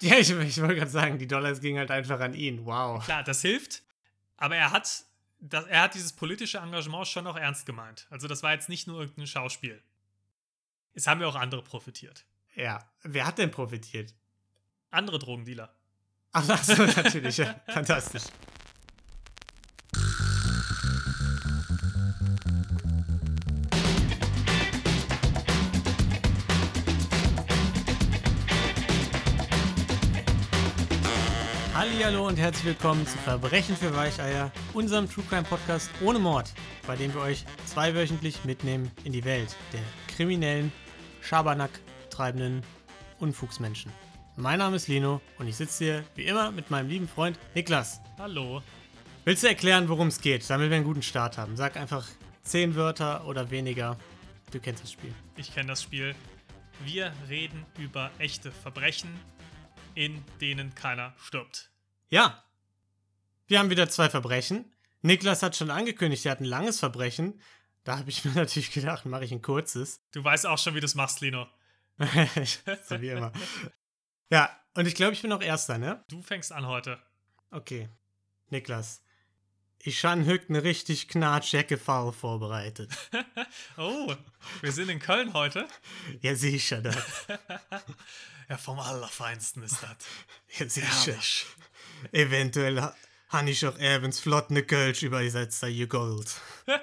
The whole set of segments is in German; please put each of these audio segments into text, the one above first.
Ja, ich, ich wollte gerade sagen, die Dollars gingen halt einfach an ihn. Wow. Klar, das hilft, aber er hat, das, er hat dieses politische Engagement schon auch ernst gemeint. Also das war jetzt nicht nur irgendein Schauspiel. Es haben ja auch andere profitiert. Ja, wer hat denn profitiert? Andere Drogendealer. Ach, ach so, natürlich, ja. Fantastisch. Hallo und herzlich willkommen zu Verbrechen für Weicheier, unserem True Crime Podcast ohne Mord, bei dem wir euch zweiwöchentlich mitnehmen in die Welt der kriminellen, Schabernack treibenden Unfugsmenschen. Mein Name ist Lino und ich sitze hier wie immer mit meinem lieben Freund Niklas. Hallo. Willst du erklären, worum es geht, damit wir einen guten Start haben? Sag einfach zehn Wörter oder weniger. Du kennst das Spiel. Ich kenne das Spiel. Wir reden über echte Verbrechen, in denen keiner stirbt. Ja. Wir haben wieder zwei Verbrechen. Niklas hat schon angekündigt, er hat ein langes Verbrechen. Da habe ich mir natürlich gedacht, mache ich ein kurzes. Du weißt auch schon, wie du es machst, Lino. so wie immer. Ja, und ich glaube, ich bin auch Erster, ne? Du fängst an heute. Okay. Niklas. Ich habe heute eine richtig knatschecke Fall vorbereitet. oh, wir sind in Köln heute. Ja, sicher, das. ja, vom Allerfeinsten ist das. Ja, sicher. Herrlich. Eventuell ha habe ich auch abends flott eine Kölsch übersetzt, da ihr Gold. oh,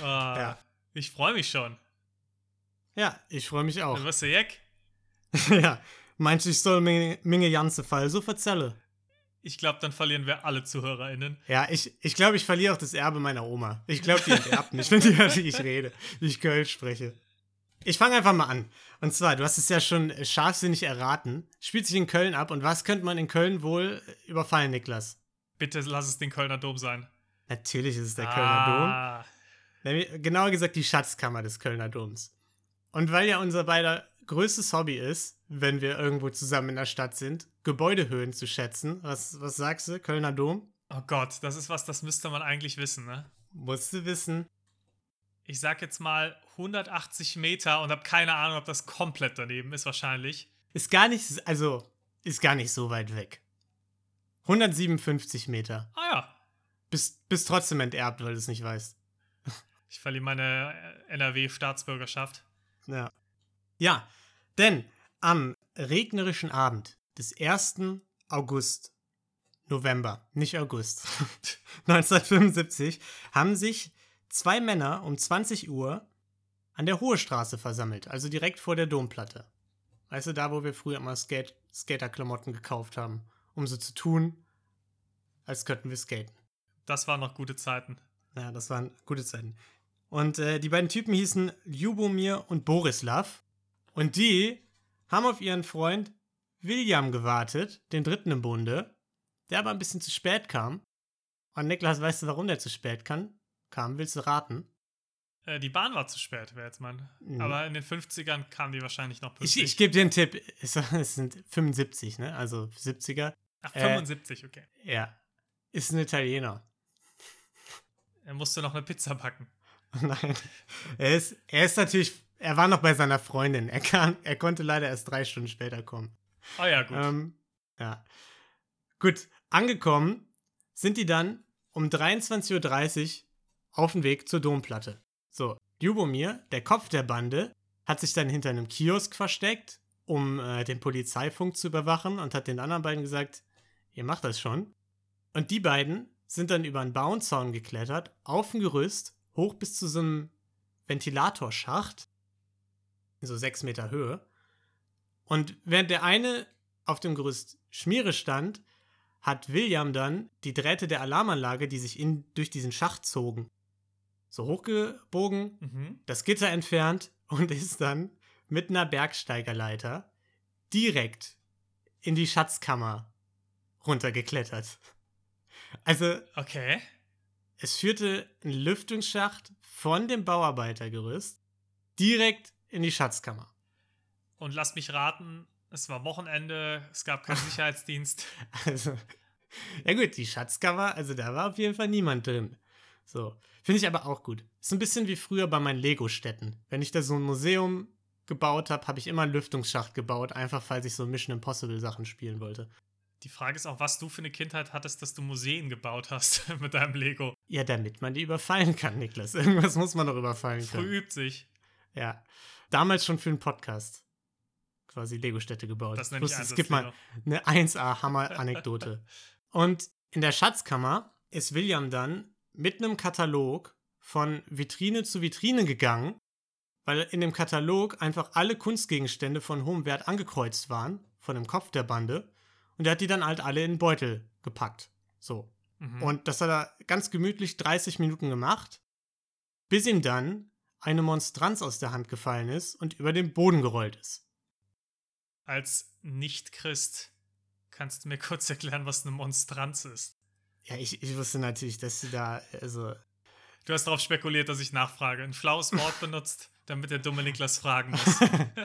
ja. Ich freue mich schon. Ja, ich freue mich auch. Du Jack? ja, meinst du, ich soll mir meine ganze Fall so verzelle? Ich glaube, dann verlieren wir alle ZuhörerInnen. Ja, ich, ich glaube, ich verliere auch das Erbe meiner Oma. Ich glaube, die enterbt mich, wenn die hört, wie ich rede, wie ich Kölsch spreche. Ich fange einfach mal an. Und zwar, du hast es ja schon scharfsinnig erraten. Spielt sich in Köln ab. Und was könnte man in Köln wohl überfallen, Niklas? Bitte lass es den Kölner Dom sein. Natürlich ist es der ah. Kölner Dom. Genauer gesagt die Schatzkammer des Kölner Doms. Und weil ja unser beider größtes Hobby ist, wenn wir irgendwo zusammen in der Stadt sind, Gebäudehöhen zu schätzen. Was, was sagst du, Kölner Dom? Oh Gott, das ist was, das müsste man eigentlich wissen, ne? Musst du wissen. Ich sag jetzt mal 180 Meter und habe keine Ahnung, ob das komplett daneben ist, wahrscheinlich. Ist gar nicht, also, ist gar nicht so weit weg. 157 Meter. Ah ja. Bist, bist trotzdem enterbt, weil du es nicht weißt. Ich verliere meine NRW-Staatsbürgerschaft. Ja. Ja, denn am regnerischen Abend des 1. August, November, nicht August, 1975, haben sich zwei Männer um 20 Uhr an der Hohe Straße versammelt, also direkt vor der Domplatte. Weißt du, da, wo wir früher immer Skate Skaterklamotten gekauft haben, um so zu tun, als könnten wir skaten. Das waren noch gute Zeiten. Ja, das waren gute Zeiten. Und äh, die beiden Typen hießen Ljubomir und Borislav. Und die haben auf ihren Freund William gewartet, den dritten im Bunde, der aber ein bisschen zu spät kam. Und Niklas, weißt du, warum der zu spät kann? Kam? Willst du raten? Äh, die Bahn war zu spät, wäre jetzt mein. Mhm. Aber in den 50ern kam die wahrscheinlich noch pünktlich. Ich, ich gebe dir einen Tipp. Es, es, sind 75, ne? Also 70er. Ach, 75, äh, okay. Ja. Ist ein Italiener. Er musste noch eine Pizza backen. Nein. Er ist, er ist natürlich er war noch bei seiner Freundin. Er, kann, er konnte leider erst drei Stunden später kommen. Oh ja, gut. Ähm, ja. Gut, angekommen sind die dann um 23.30 Uhr auf dem Weg zur Domplatte. So, Ljubomir, der Kopf der Bande, hat sich dann hinter einem Kiosk versteckt, um äh, den Polizeifunk zu überwachen und hat den anderen beiden gesagt, ihr macht das schon. Und die beiden sind dann über einen Bauenzaun geklettert, auf ein Gerüst, hoch bis zu so einem Ventilatorschacht so sechs Meter Höhe. Und während der eine auf dem Gerüst Schmiere stand, hat William dann die Drähte der Alarmanlage, die sich in, durch diesen Schacht zogen, so hochgebogen, mhm. das Gitter entfernt und ist dann mit einer Bergsteigerleiter direkt in die Schatzkammer runtergeklettert. Also, okay. Es führte ein Lüftungsschacht von dem Bauarbeitergerüst direkt in die Schatzkammer. Und lass mich raten, es war Wochenende, es gab keinen Sicherheitsdienst. Also, ja gut, die Schatzkammer, also da war auf jeden Fall niemand drin. So, finde ich aber auch gut. Ist ein bisschen wie früher bei meinen Lego-Städten. Wenn ich da so ein Museum gebaut habe, habe ich immer einen Lüftungsschacht gebaut, einfach falls ich so Mission Impossible Sachen spielen wollte. Die Frage ist auch, was du für eine Kindheit hattest, dass du Museen gebaut hast mit deinem Lego. Ja, damit man die überfallen kann, Niklas. Irgendwas muss man doch überfallen können. Früh übt sich. Ja. Damals schon für einen Podcast quasi Lego-Städte gebaut. Das nenne ich es gibt mal eine 1A-Hammer-Anekdote. Und in der Schatzkammer ist William dann mit einem Katalog von Vitrine zu Vitrine gegangen, weil in dem Katalog einfach alle Kunstgegenstände von hohem Wert angekreuzt waren, von dem Kopf der Bande. Und er hat die dann halt alle in den Beutel gepackt. So. Mhm. Und das hat er ganz gemütlich 30 Minuten gemacht, bis ihm dann eine Monstranz aus der Hand gefallen ist und über den Boden gerollt ist. Als Nicht-Christ kannst du mir kurz erklären, was eine Monstranz ist. Ja, ich, ich wusste natürlich, dass sie da, also, Du hast darauf spekuliert, dass ich nachfrage. Ein flaues Wort benutzt, damit der dumme Niklas fragen muss.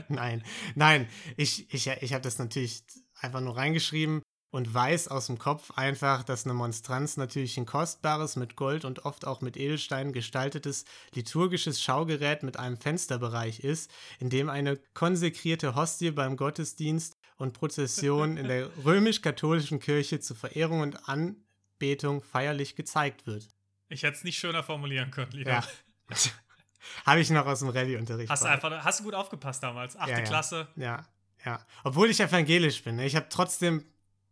nein, nein, ich, ich, ich habe das natürlich einfach nur reingeschrieben und weiß aus dem Kopf einfach, dass eine Monstranz natürlich ein kostbares, mit Gold und oft auch mit Edelsteinen gestaltetes liturgisches Schaugerät mit einem Fensterbereich ist, in dem eine konsekrierte Hostie beim Gottesdienst und Prozession in der römisch-katholischen Kirche zur Verehrung und Anbetung feierlich gezeigt wird. Ich hätte es nicht schöner formulieren können, lieber. Ja. Habe ich noch aus dem Rallye-Unterricht. Hast du einfach, hast du gut aufgepasst damals? Achte Ja, ja. Klasse. Ja, ja. Obwohl ich evangelisch bin. ne? Ich habe trotzdem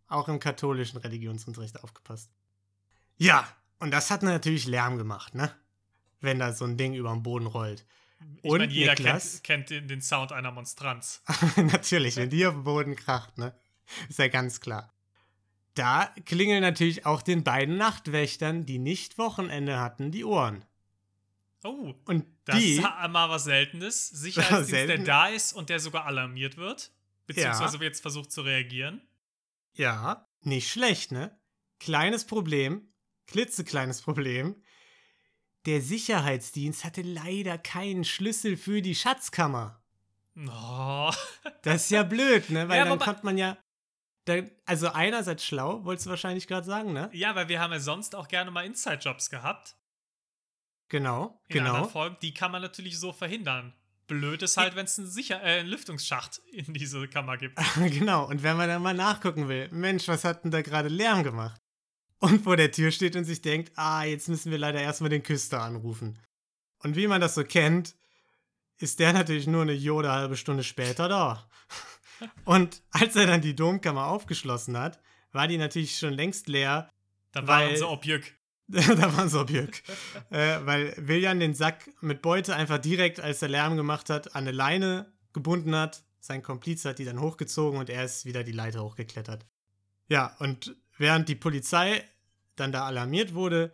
auch im katholischen Religionsunterricht aufgepasst. Ja, und das hat natürlich Lärm gemacht, ne? Wenn da so ein Ding über den Boden rollt. Ich Und meine, jeder Niklas? kennt, kennt den, den Sound einer Monstranz. natürlich, wenn die auf den Boden kracht, ne? Ist ja ganz klar. Da klingeln natürlich auch den beiden Nachtwächtern, die nicht Wochenende hatten, die Ohren. Oh, Und das die. ist ha- mal was Seltenes. Sicherheitsdienst, der Selten. da ist und der sogar alarmiert wird. Beziehungsweise jetzt versucht zu reagieren. Ja, nicht schlecht, ne? Kleines Problem, klitzekleines Problem. Der Sicherheitsdienst hatte leider keinen Schlüssel für die Schatzkammer. Oh. Das ist ja blöd, ne? Weil Ja, dann konnte man ja. Da, also einerseits schlau, wolltest du wahrscheinlich gerade sagen, ne? Ja, weil wir haben ja sonst auch gerne mal Inside-Jobs gehabt. Genau, In genau. anderen Folgen. Die kann man natürlich so verhindern. Blöd ist halt, wenn es einen, Sicher äh, einen Lüftungsschacht in diese Kammer gibt. genau. Und wenn man dann mal nachgucken will, Mensch, was hat denn da gerade Lärm gemacht? Und vor der Tür steht und sich denkt, ah, jetzt müssen wir leider erstmal den Küster anrufen. Und wie man das so kennt, ist der natürlich nur eine Jode halbe Stunde später da. Und als er dann die Domkammer aufgeschlossen hat, war die natürlich schon längst leer. Da war Weil- unser Objekt. da war so Björk. äh, weil William den Sack mit Beute einfach direkt, als er Lärm gemacht hat, an eine Leine gebunden hat. Sein Kompliz hat die dann hochgezogen und er ist wieder die Leiter hochgeklettert. Ja, und während die Polizei dann da alarmiert wurde,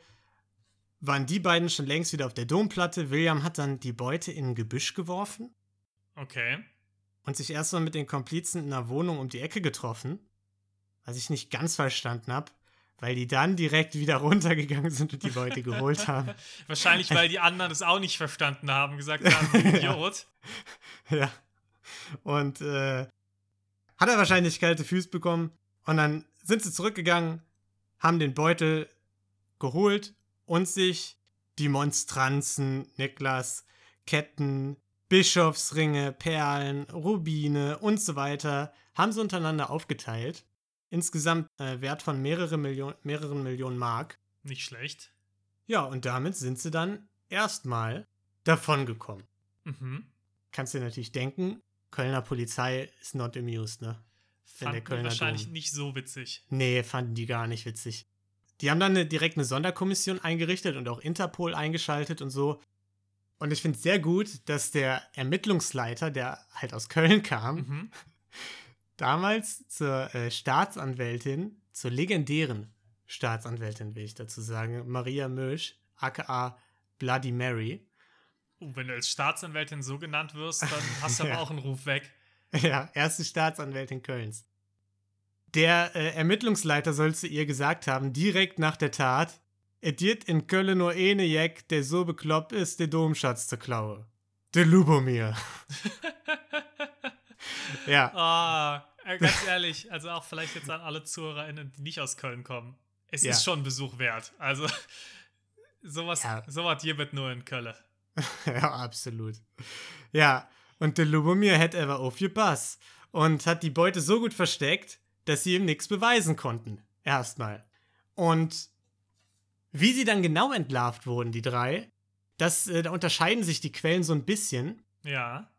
waren die beiden schon längst wieder auf der Domplatte. William hat dann die Beute in ein Gebüsch geworfen Okay. Und sich erstmal mit den Komplizen in einer Wohnung um die Ecke getroffen. Was ich nicht ganz verstanden habe, weil die dann direkt wieder runtergegangen sind und die Beute geholt haben. Wahrscheinlich, weil die anderen es auch nicht verstanden haben, gesagt haben, Idiot. Ja. Und äh, hat er wahrscheinlich kalte Füße bekommen. Und dann sind sie zurückgegangen, haben den Beutel geholt und sich die Monstranzen, Niklas, Ketten, Bischofsringe, Perlen, Rubine und so weiter, haben sie untereinander aufgeteilt. Insgesamt äh, Wert von mehrere Million, mehreren Millionen Mark. Nicht schlecht. Ja, und damit sind sie dann erstmal davongekommen. Mhm. kannst du dir natürlich denken, Kölner Polizei ist not amused, ne? Wenn der Kölner wahrscheinlich Dom. nicht so witzig. Nee, fanden die gar nicht witzig. Die haben dann eine, direkt eine Sonderkommission eingerichtet und auch Interpol eingeschaltet und so. Und ich finde es sehr gut, dass der Ermittlungsleiter, der halt aus Köln kam, Mhm. damals zur äh, Staatsanwältin, zur legendären Staatsanwältin, will ich dazu sagen, Maria Mösch, aka Bloody Mary. Oh, wenn du als Staatsanwältin so genannt wirst, dann hast du aber Ja. auch einen Ruf weg. Ja, erste Staatsanwältin Kölns. Der äh, Ermittlungsleiter soll zu ihr gesagt haben, direkt nach der Tat, es gibt in Köln nur eine Jack, der so bekloppt ist, den Domschatz zu klauen. Der Lubomir. ja, Ah, äh, ganz ehrlich, also auch vielleicht jetzt an alle ZuhörerInnen, die nicht aus Köln kommen. Es Ja. ist schon Besuch wert. Also, sowas, Ja. sowas hier wird nur in Köln. ja, absolut. Ja, Und der Lubomir hat aber aufgepasst und hat die Beute so gut versteckt, dass sie ihm nichts beweisen konnten. Erstmal. Und wie sie dann genau entlarvt wurden, die drei, das, äh, da unterscheiden sich die Quellen so ein bisschen. Ja.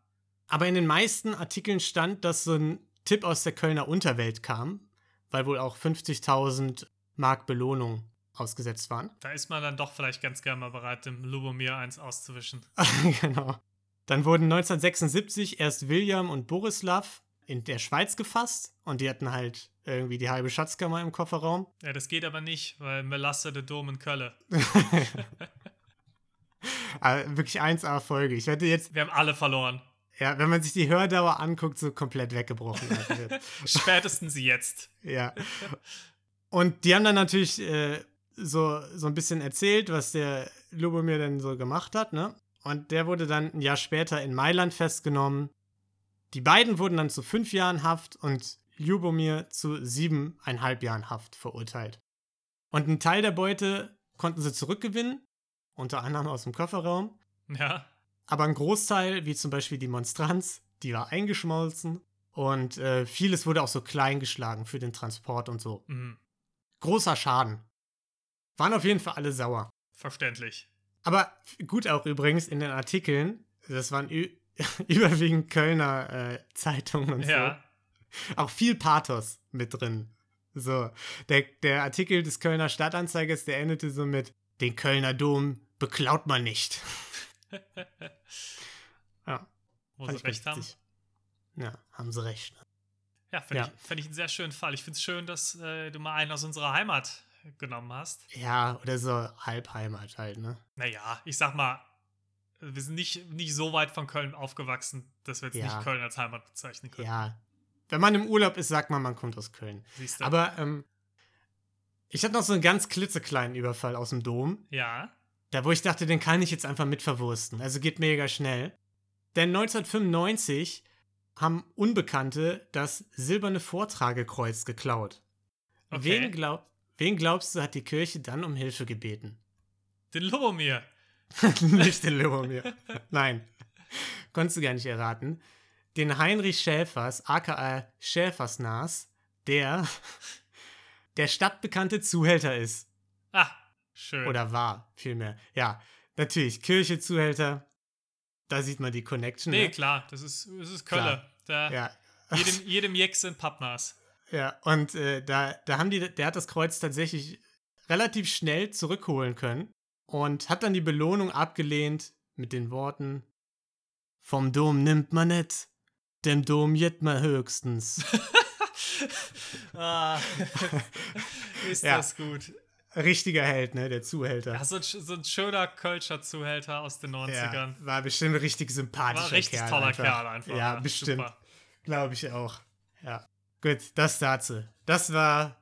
Aber in den meisten Artikeln stand, dass so ein Tipp aus der Kölner Unterwelt kam, weil wohl auch 50.000 Mark Belohnung ausgesetzt waren. Da ist man dann doch vielleicht ganz gerne mal bereit, dem Lubomir eins auszuwischen. genau. Dann wurden 1976 erst William und Borislav in der Schweiz gefasst und die hatten halt irgendwie die halbe Schatzkammer im Kofferraum. Ja, das geht aber nicht, weil Melasse der Dom in Köln. also wirklich 1A-Folge. Ich wette jetzt, Wir haben alle verloren. ja, wenn man sich die Hördauer anguckt, so komplett weggebrochen. wird. Spätestens jetzt. ja. Und die haben dann natürlich äh, so, so ein bisschen erzählt, was der Lubomir denn so gemacht hat, ne? Und der wurde dann ein Jahr später in Mailand festgenommen. Die beiden wurden dann zu fünf Jahren Haft und Ljubomir zu siebeneinhalb Jahren Haft verurteilt. Und einen Teil der Beute konnten sie zurückgewinnen, unter anderem aus dem Kofferraum. Ja. Aber ein Großteil, wie zum Beispiel die Monstranz, die war eingeschmolzen. Und äh, vieles wurde auch so klein geschlagen für den Transport und so. Mhm. Großer Schaden. Waren auf jeden Fall alle sauer. Verständlich. Aber gut auch übrigens in den Artikeln, das waren überwiegend Kölner äh, Zeitungen und Ja. auch viel Pathos mit drin. So, der, der Artikel des Kölner Stadtanzeigers, der endete so mit, den Kölner Dom beklaut man nicht. ja, Wo sie recht haben. Ja, haben sie recht. Ja, finde Ja. ich, find ich einen sehr schönen Fall. Ich finde es schön, dass äh, du mal einen aus unserer Heimat genommen hast. Ja, oder so Halbheimat halt, ne? Naja, ich sag mal, wir sind nicht, nicht so weit von Köln aufgewachsen, dass wir jetzt Ja. nicht Köln als Heimat bezeichnen können. Ja. Wenn man im Urlaub ist, sagt man, man kommt aus Köln. Siehst du? Aber ähm, ich hatte noch so einen ganz klitzekleinen Überfall aus dem Dom. ja. Da, wo ich dachte, den kann ich jetzt einfach mit verwursten. Also geht mega schnell. Denn 1995 haben Unbekannte das silberne Vortragekreuz geklaut. Okay. Wen, glaub, wen glaubst du, hat die Kirche dann um Hilfe gebeten? Den Lubomir. nicht den Lubomir. Nein. Konntest du gar nicht erraten. Den Heinrich Schäfers, aka Schäfersnas, der der stadtbekannte Zuhälter ist. Ah, schön. Oder war, vielmehr. Ja, natürlich, Kirche, Zuhälter, da sieht man die Connection. nee, ne? klar, das ist, das ist Köln. Klar. Da, Ja, jedem, jedem Jeck sind Pappnas. ja. Und äh, da, da haben die, der hat das Kreuz tatsächlich relativ schnell zurückholen können und hat dann die Belohnung abgelehnt mit den Worten: Vom Dom nimmt man net, dem Dom man höchstens. ah, ist Ja. das gut. Richtiger Held, ne, der Zuhälter. Ja, so, ein, so ein schöner Kölscher Zuhälter aus den 90ern. Ja, war bestimmt ein richtig sympathischer War ein richtig Kerl. toller einfach. Kerl einfach. Ja, bestimmt. Super. Glaube ich auch. Ja. Gut, das dazu. Das war,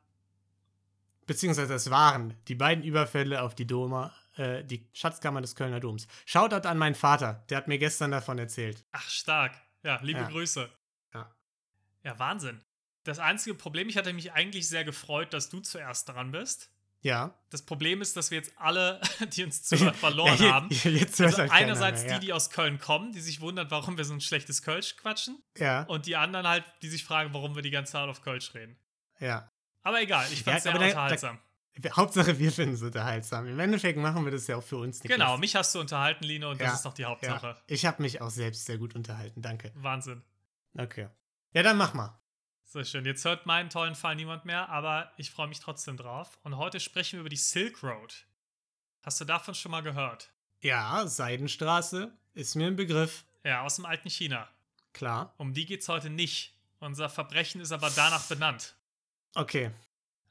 beziehungsweise das waren die beiden Überfälle auf die Doma, äh, die Schatzkammer des Kölner Doms. Shoutout an meinen Vater, der hat mir gestern davon erzählt. Ach, stark. Ja, liebe Ja. Grüße. Ja. Ja, Wahnsinn. Das einzige Problem, ich hatte mich eigentlich sehr gefreut, dass du zuerst dran bist. Ja. Das Problem ist, dass wir jetzt alle, die uns zuhören, verloren ja, haben. Jetzt, Also halt einerseits mehr, die, die aus Köln kommen, die sich wundern, warum wir so ein schlechtes Kölsch quatschen. Ja, Und die anderen halt, die sich fragen, warum wir die ganze Zeit auf Kölsch reden. ja. Aber egal, ich fand's Ja, sehr da- da- unterhaltsam. ja. Hauptsache, wir finden es unterhaltsam. Im Endeffekt machen wir das ja auch für uns. Niklas. genau, mich hast du unterhalten, Lino, und das Ja, ist doch die Hauptsache. Ja. Ich habe mich auch selbst sehr gut unterhalten. Danke. Wahnsinn. Okay. Ja, dann mach mal. So schön. Jetzt hört meinen tollen Fall niemand mehr, aber ich freue mich trotzdem drauf. Und heute sprechen wir über die Silk Road. Hast du davon schon mal gehört? Ja, Seidenstraße ist mir ein Begriff. Ja, aus dem alten China. Klar. Um die geht's heute nicht. Unser Verbrechen ist aber danach benannt. Okay.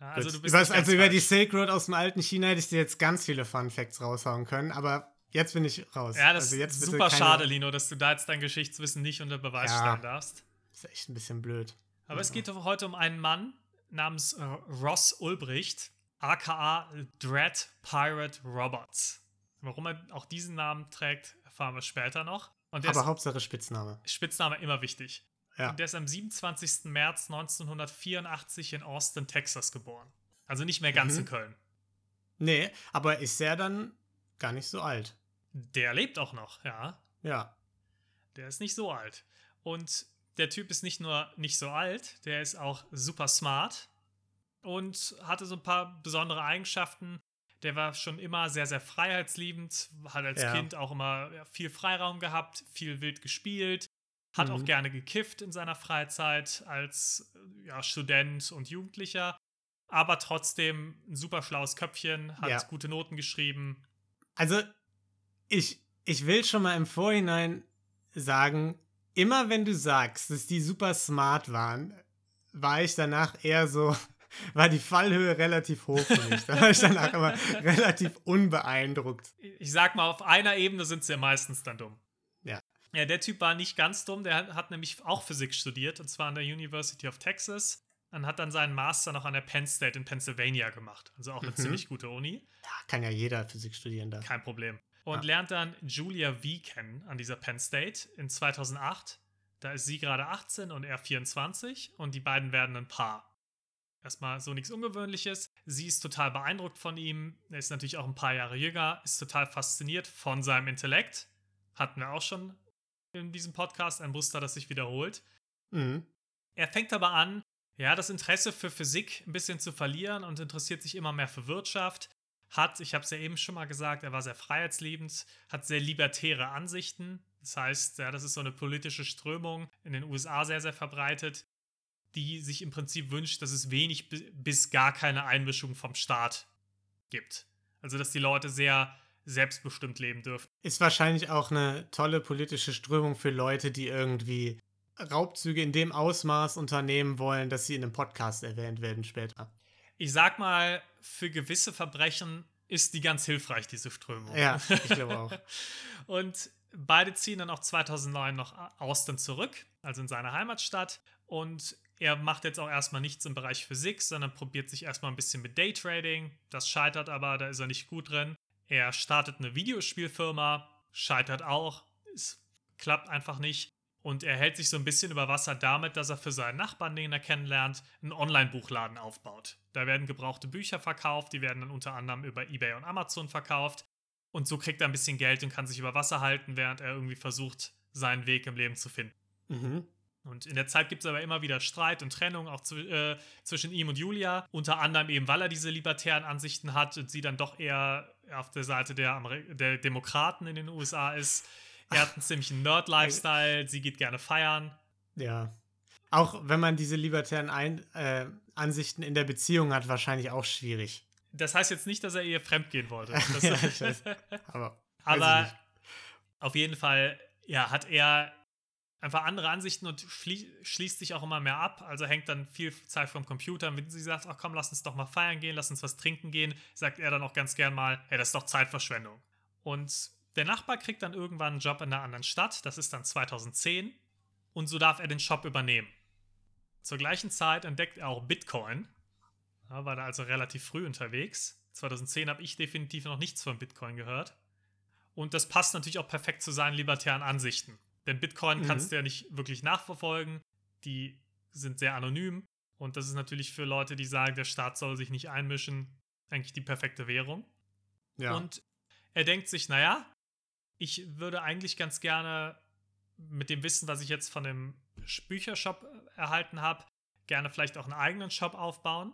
Ja, also du bist ganz also über die. Silk Road aus dem alten China hätte ich dir jetzt ganz viele Fun Facts raushauen können, aber jetzt bin ich raus. Ja, das also jetzt ist super keine- schade, Lino, dass du da jetzt dein Geschichtswissen nicht unter Beweis Ja. stellen darfst. Ist echt ein bisschen blöd. Aber es geht heute um einen Mann namens äh, Ross Ulbricht, aka Dread Pirate Roberts. Warum er auch diesen Namen trägt, erfahren wir später noch. Aber Hauptsache Spitzname. Spitzname immer wichtig. Ja. Und der ist am 27. März 1984 in Austin, Texas geboren. Also nicht mehr ganz Mhm. in Köln. Nee, aber ist er dann gar nicht so alt. Der lebt auch noch, ja. Ja. Der ist nicht so alt. Und der Typ ist nicht nur nicht so alt, der ist auch super smart und hatte so ein paar besondere Eigenschaften. Der war schon immer sehr, sehr freiheitsliebend, hat als Ja. Kind auch immer viel Freiraum gehabt, viel wild gespielt, hat Mhm. auch gerne gekifft in seiner Freizeit als ja, Student und Jugendlicher, aber trotzdem ein super schlaues Köpfchen, hat Ja. gute Noten geschrieben. Also, ich, ich will schon mal im Vorhinein sagen, immer wenn du sagst, dass die super smart waren, war ich danach eher so, war die Fallhöhe relativ hoch für mich. Da war ich danach immer relativ unbeeindruckt. Ich sag mal, auf einer Ebene sind sie ja meistens dann dumm. Ja. Ja, der Typ war nicht ganz dumm, der hat, hat nämlich auch Physik studiert, und zwar an der University of Texas. Und hat dann seinen Master noch an der Penn State in Pennsylvania gemacht. Also auch eine Mhm. ziemlich gute Uni. Ja, kann ja jeder Physik studieren da. Kein Problem. Und Ja. lernt dann Julia V kennen an dieser Penn State in 2008. Da ist sie gerade 18 und er 24 und die beiden werden ein Paar. Erstmal so nichts Ungewöhnliches. Sie ist total beeindruckt von ihm. Er ist natürlich auch ein paar Jahre jünger, ist total fasziniert von seinem Intellekt. Hatten wir auch schon in diesem Podcast ein Muster, das sich wiederholt. Mhm. Er fängt aber an, ja, das Interesse für Physik ein bisschen zu verlieren und interessiert sich immer mehr für Wirtschaft. Hat, ich habe es ja eben schon mal gesagt, er war sehr freiheitsliebend, hat sehr libertäre Ansichten. Das heißt, ja, das ist so eine politische Strömung in den USA sehr, sehr verbreitet, die sich im Prinzip wünscht, dass es wenig bi- bis gar keine Einmischung vom Staat gibt. Also, dass die Leute sehr selbstbestimmt leben dürfen. Ist wahrscheinlich auch eine tolle politische Strömung für Leute, die irgendwie Raubzüge in dem Ausmaß unternehmen wollen, dass sie in einem Podcast erwähnt werden später. Ich sag mal, für gewisse Verbrechen ist die ganz hilfreich, diese Strömung. Ja, ich glaube auch. Und beide ziehen dann auch 2009 noch Austin zurück, also in seine Heimatstadt. Und er macht jetzt auch erstmal nichts im Bereich Physik, sondern probiert sich erstmal ein bisschen mit Daytrading. Das scheitert aber, da ist er nicht gut drin. Er startet eine Videospielfirma, scheitert auch, es klappt einfach nicht. Und er hält sich so ein bisschen über Wasser damit, dass er für seinen Nachbarn, den er kennenlernt, einen Online-Buchladen aufbaut. Da werden gebrauchte Bücher verkauft, die werden dann unter anderem über eBay und Amazon verkauft. Und so kriegt er ein bisschen Geld und kann sich über Wasser halten, während er irgendwie versucht, seinen Weg im Leben zu finden. Mhm. Und in der Zeit gibt es aber immer wieder Streit und Trennung, auch zw äh, zwischen ihm und Julia. Unter anderem eben, weil er diese libertären Ansichten hat und sie dann doch eher auf der Seite der, Amer der Demokraten in den USA ist. Er hat einen ziemlichen Nerd-Lifestyle, sie geht gerne feiern. Ja. Auch wenn man diese libertären Ein äh, Ansichten in der Beziehung hat, wahrscheinlich auch schwierig. Das heißt jetzt nicht, dass er ihr fremdgehen wollte. Ja, weiß. Aber, aber auf jeden Fall, ja, hat er einfach andere Ansichten und schlie schließt sich auch immer mehr ab. Also hängt dann viel Zeit vom Computer. Und wenn sie sagt, ach komm, lass uns doch mal feiern gehen, lass uns was trinken gehen, sagt er dann auch ganz gern mal, hey, das ist doch Zeitverschwendung. Und der Nachbar kriegt dann irgendwann einen Job in einer anderen Stadt. Das ist dann 2010. Und so darf er den Shop übernehmen. Zur gleichen Zeit entdeckt er auch Bitcoin. Ja, war da also relativ früh unterwegs. 2010 habe ich definitiv noch nichts von Bitcoin gehört. Und das passt natürlich auch perfekt zu seinen libertären Ansichten. Denn Bitcoin Mhm. kannst du ja nicht wirklich nachverfolgen. Die sind sehr anonym. Und das ist natürlich für Leute, die sagen, der Staat soll sich nicht einmischen, eigentlich die perfekte Währung. ja. Und er denkt sich, naja, ich würde eigentlich ganz gerne mit dem Wissen, was ich jetzt von dem Büchershop erhalten habe, gerne vielleicht auch einen eigenen Shop aufbauen.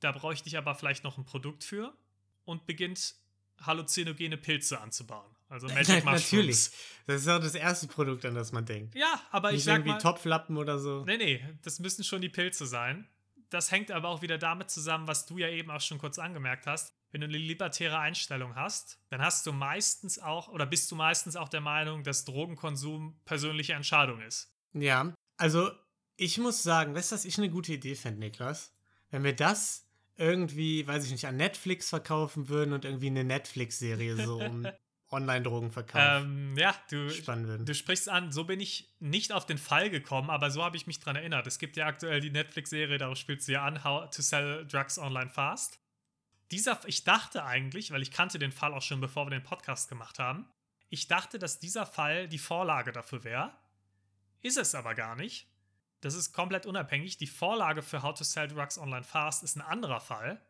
Da bräuchte ich aber vielleicht noch ein Produkt für und beginnt halluzinogene Pilze anzubauen. Also Magic Mushrooms. Natürlich. Das ist auch das erste Produkt, an das man denkt. Ja, aber ich Nicht sag irgendwie mal, Topflappen oder so. Nee, nee, das müssen schon die Pilze sein. Das hängt aber auch wieder damit zusammen, was du ja eben auch schon kurz angemerkt hast. Wenn du eine libertäre Einstellung hast, dann hast du meistens auch oder bist du meistens auch der Meinung, dass Drogenkonsum persönliche Entscheidung ist. Ja, also ich muss sagen, weißt du, was ich eine gute Idee fände, Niklas? Wenn wir das irgendwie, weiß ich nicht, an Netflix verkaufen würden und irgendwie eine Netflix-Serie so um Online-Drogenverkauf Ähm, ja, du, spannen würden. du sprichst an, so bin ich nicht auf den Fall gekommen, aber so habe ich mich dran erinnert. Es gibt ja aktuell die Netflix-Serie, darauf spielst du ja an, How to Sell Drugs Online Fast. Dieser, ich dachte eigentlich, weil ich kannte den Fall auch schon, bevor wir den Podcast gemacht haben, ich dachte, dass dieser Fall die Vorlage dafür wäre. Ist es aber gar nicht. Das ist komplett unabhängig. Die Vorlage für How to Sell Drugs Online Fast ist ein anderer Fall,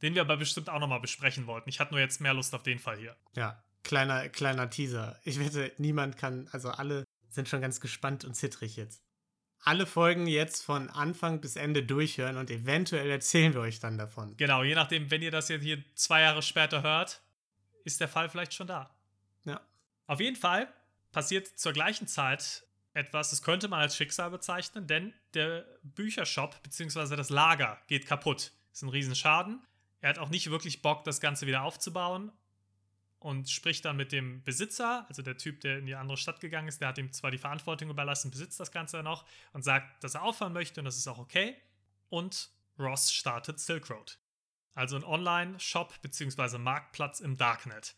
den wir aber bestimmt auch nochmal besprechen wollten. Ich hatte nur jetzt mehr Lust auf den Fall hier. Ja, kleiner, kleiner Teaser. Ich wette, niemand kann, also alle sind schon ganz gespannt und zittrig jetzt. Alle Folgen jetzt von Anfang bis Ende durchhören und eventuell erzählen wir euch dann davon. Genau, je nachdem, wenn ihr das jetzt hier zwei Jahre später hört, ist der Fall vielleicht schon da. Ja. Auf jeden Fall passiert zur gleichen Zeit etwas, das könnte man als Schicksal bezeichnen, denn der Büchershop bzw. das Lager geht kaputt. Ist ein Riesenschaden. Er hat auch nicht wirklich Bock, das Ganze wieder aufzubauen und spricht dann mit dem Besitzer, also der Typ, der in die andere Stadt gegangen ist, der hat ihm zwar die Verantwortung überlassen, besitzt das Ganze noch und sagt, dass er aufhören möchte und das ist auch okay. Und Ross startet Silk Road. Also ein Online-Shop bzw. Marktplatz im Darknet.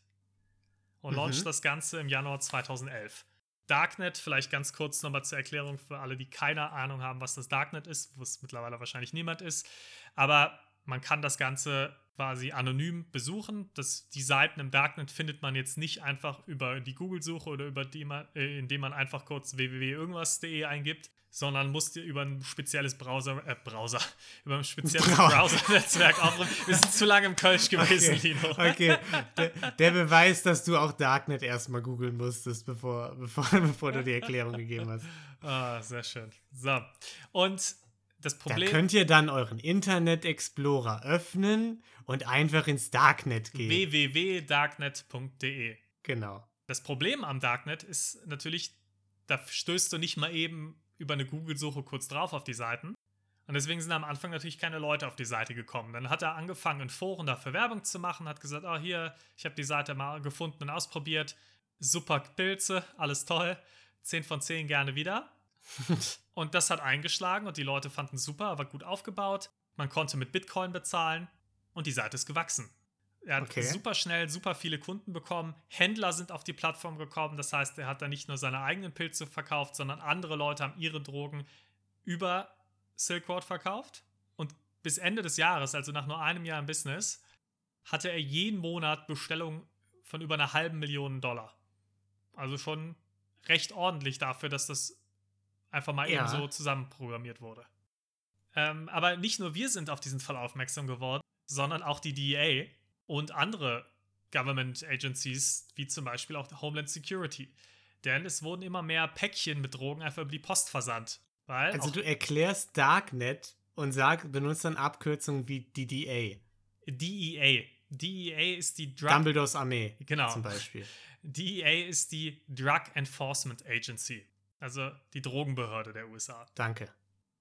Und mhm. launcht das Ganze im Januar 2011. Darknet, vielleicht ganz kurz nochmal zur Erklärung für alle, die keine Ahnung haben, was das Darknet ist, wo es mittlerweile wahrscheinlich niemand ist. Aber man kann das Ganze quasi anonym besuchen. Das, die Seiten im Darknet findet man jetzt nicht einfach über die Google-Suche oder über die man, äh, indem man einfach kurz www.irgendwas.de eingibt, sondern musst dir über ein spezielles Browser, äh, Browser, über ein spezielles Bra Browser-Netzwerk aufrufen. Wir sind zu lange im Kölsch gewesen, okay. Lino. Okay, der, der, Beweis, dass du auch Darknet erstmal googeln musstest, bevor, bevor, bevor du die Erklärung gegeben hast. Ah, sehr schön. So. Und das Problem. Da könnt ihr dann euren Internet Explorer öffnen und einfach ins Darknet gehen. www.darknet.de. Genau. Das Problem am Darknet ist natürlich, da stößt du nicht mal eben über eine Google-Suche kurz drauf auf die Seiten. Und deswegen sind am Anfang natürlich keine Leute auf die Seite gekommen. Dann hat er angefangen, in Foren dafür Werbung zu machen, hat gesagt, oh hier, ich habe die Seite mal gefunden und ausprobiert. Super Pilze, alles toll. 10 von 10 gerne wieder. Und das hat eingeschlagen und die Leute fanden es super, war gut aufgebaut. Man konnte mit Bitcoin bezahlen und die Seite ist gewachsen. Er hat okay. super schnell super viele Kunden bekommen. Händler sind auf die Plattform gekommen. Das heißt, er hat da nicht nur seine eigenen Pilze verkauft, sondern andere Leute haben ihre Drogen über Silk Road verkauft. Und bis Ende des Jahres, also nach nur einem Jahr im Business, hatte er jeden Monat Bestellungen von über einer halben Million Dollar. Also schon recht ordentlich dafür, dass das einfach mal ja. eben so zusammenprogrammiert wurde. Ähm, aber nicht nur wir sind auf diesen Fall aufmerksam geworden, sondern auch die DEA und andere Government Agencies, wie zum Beispiel auch Homeland Security. Denn es wurden immer mehr Päckchen mit Drogen einfach über die Post versandt. also du erklärst Darknet und sag, benutzt dann Abkürzungen wie DDA. DEA. DEA ist die Drug Dumbledores Armee. Genau. Zum Beispiel. DEA ist die Drug Enforcement Agency. Also die Drogenbehörde der USA. Danke.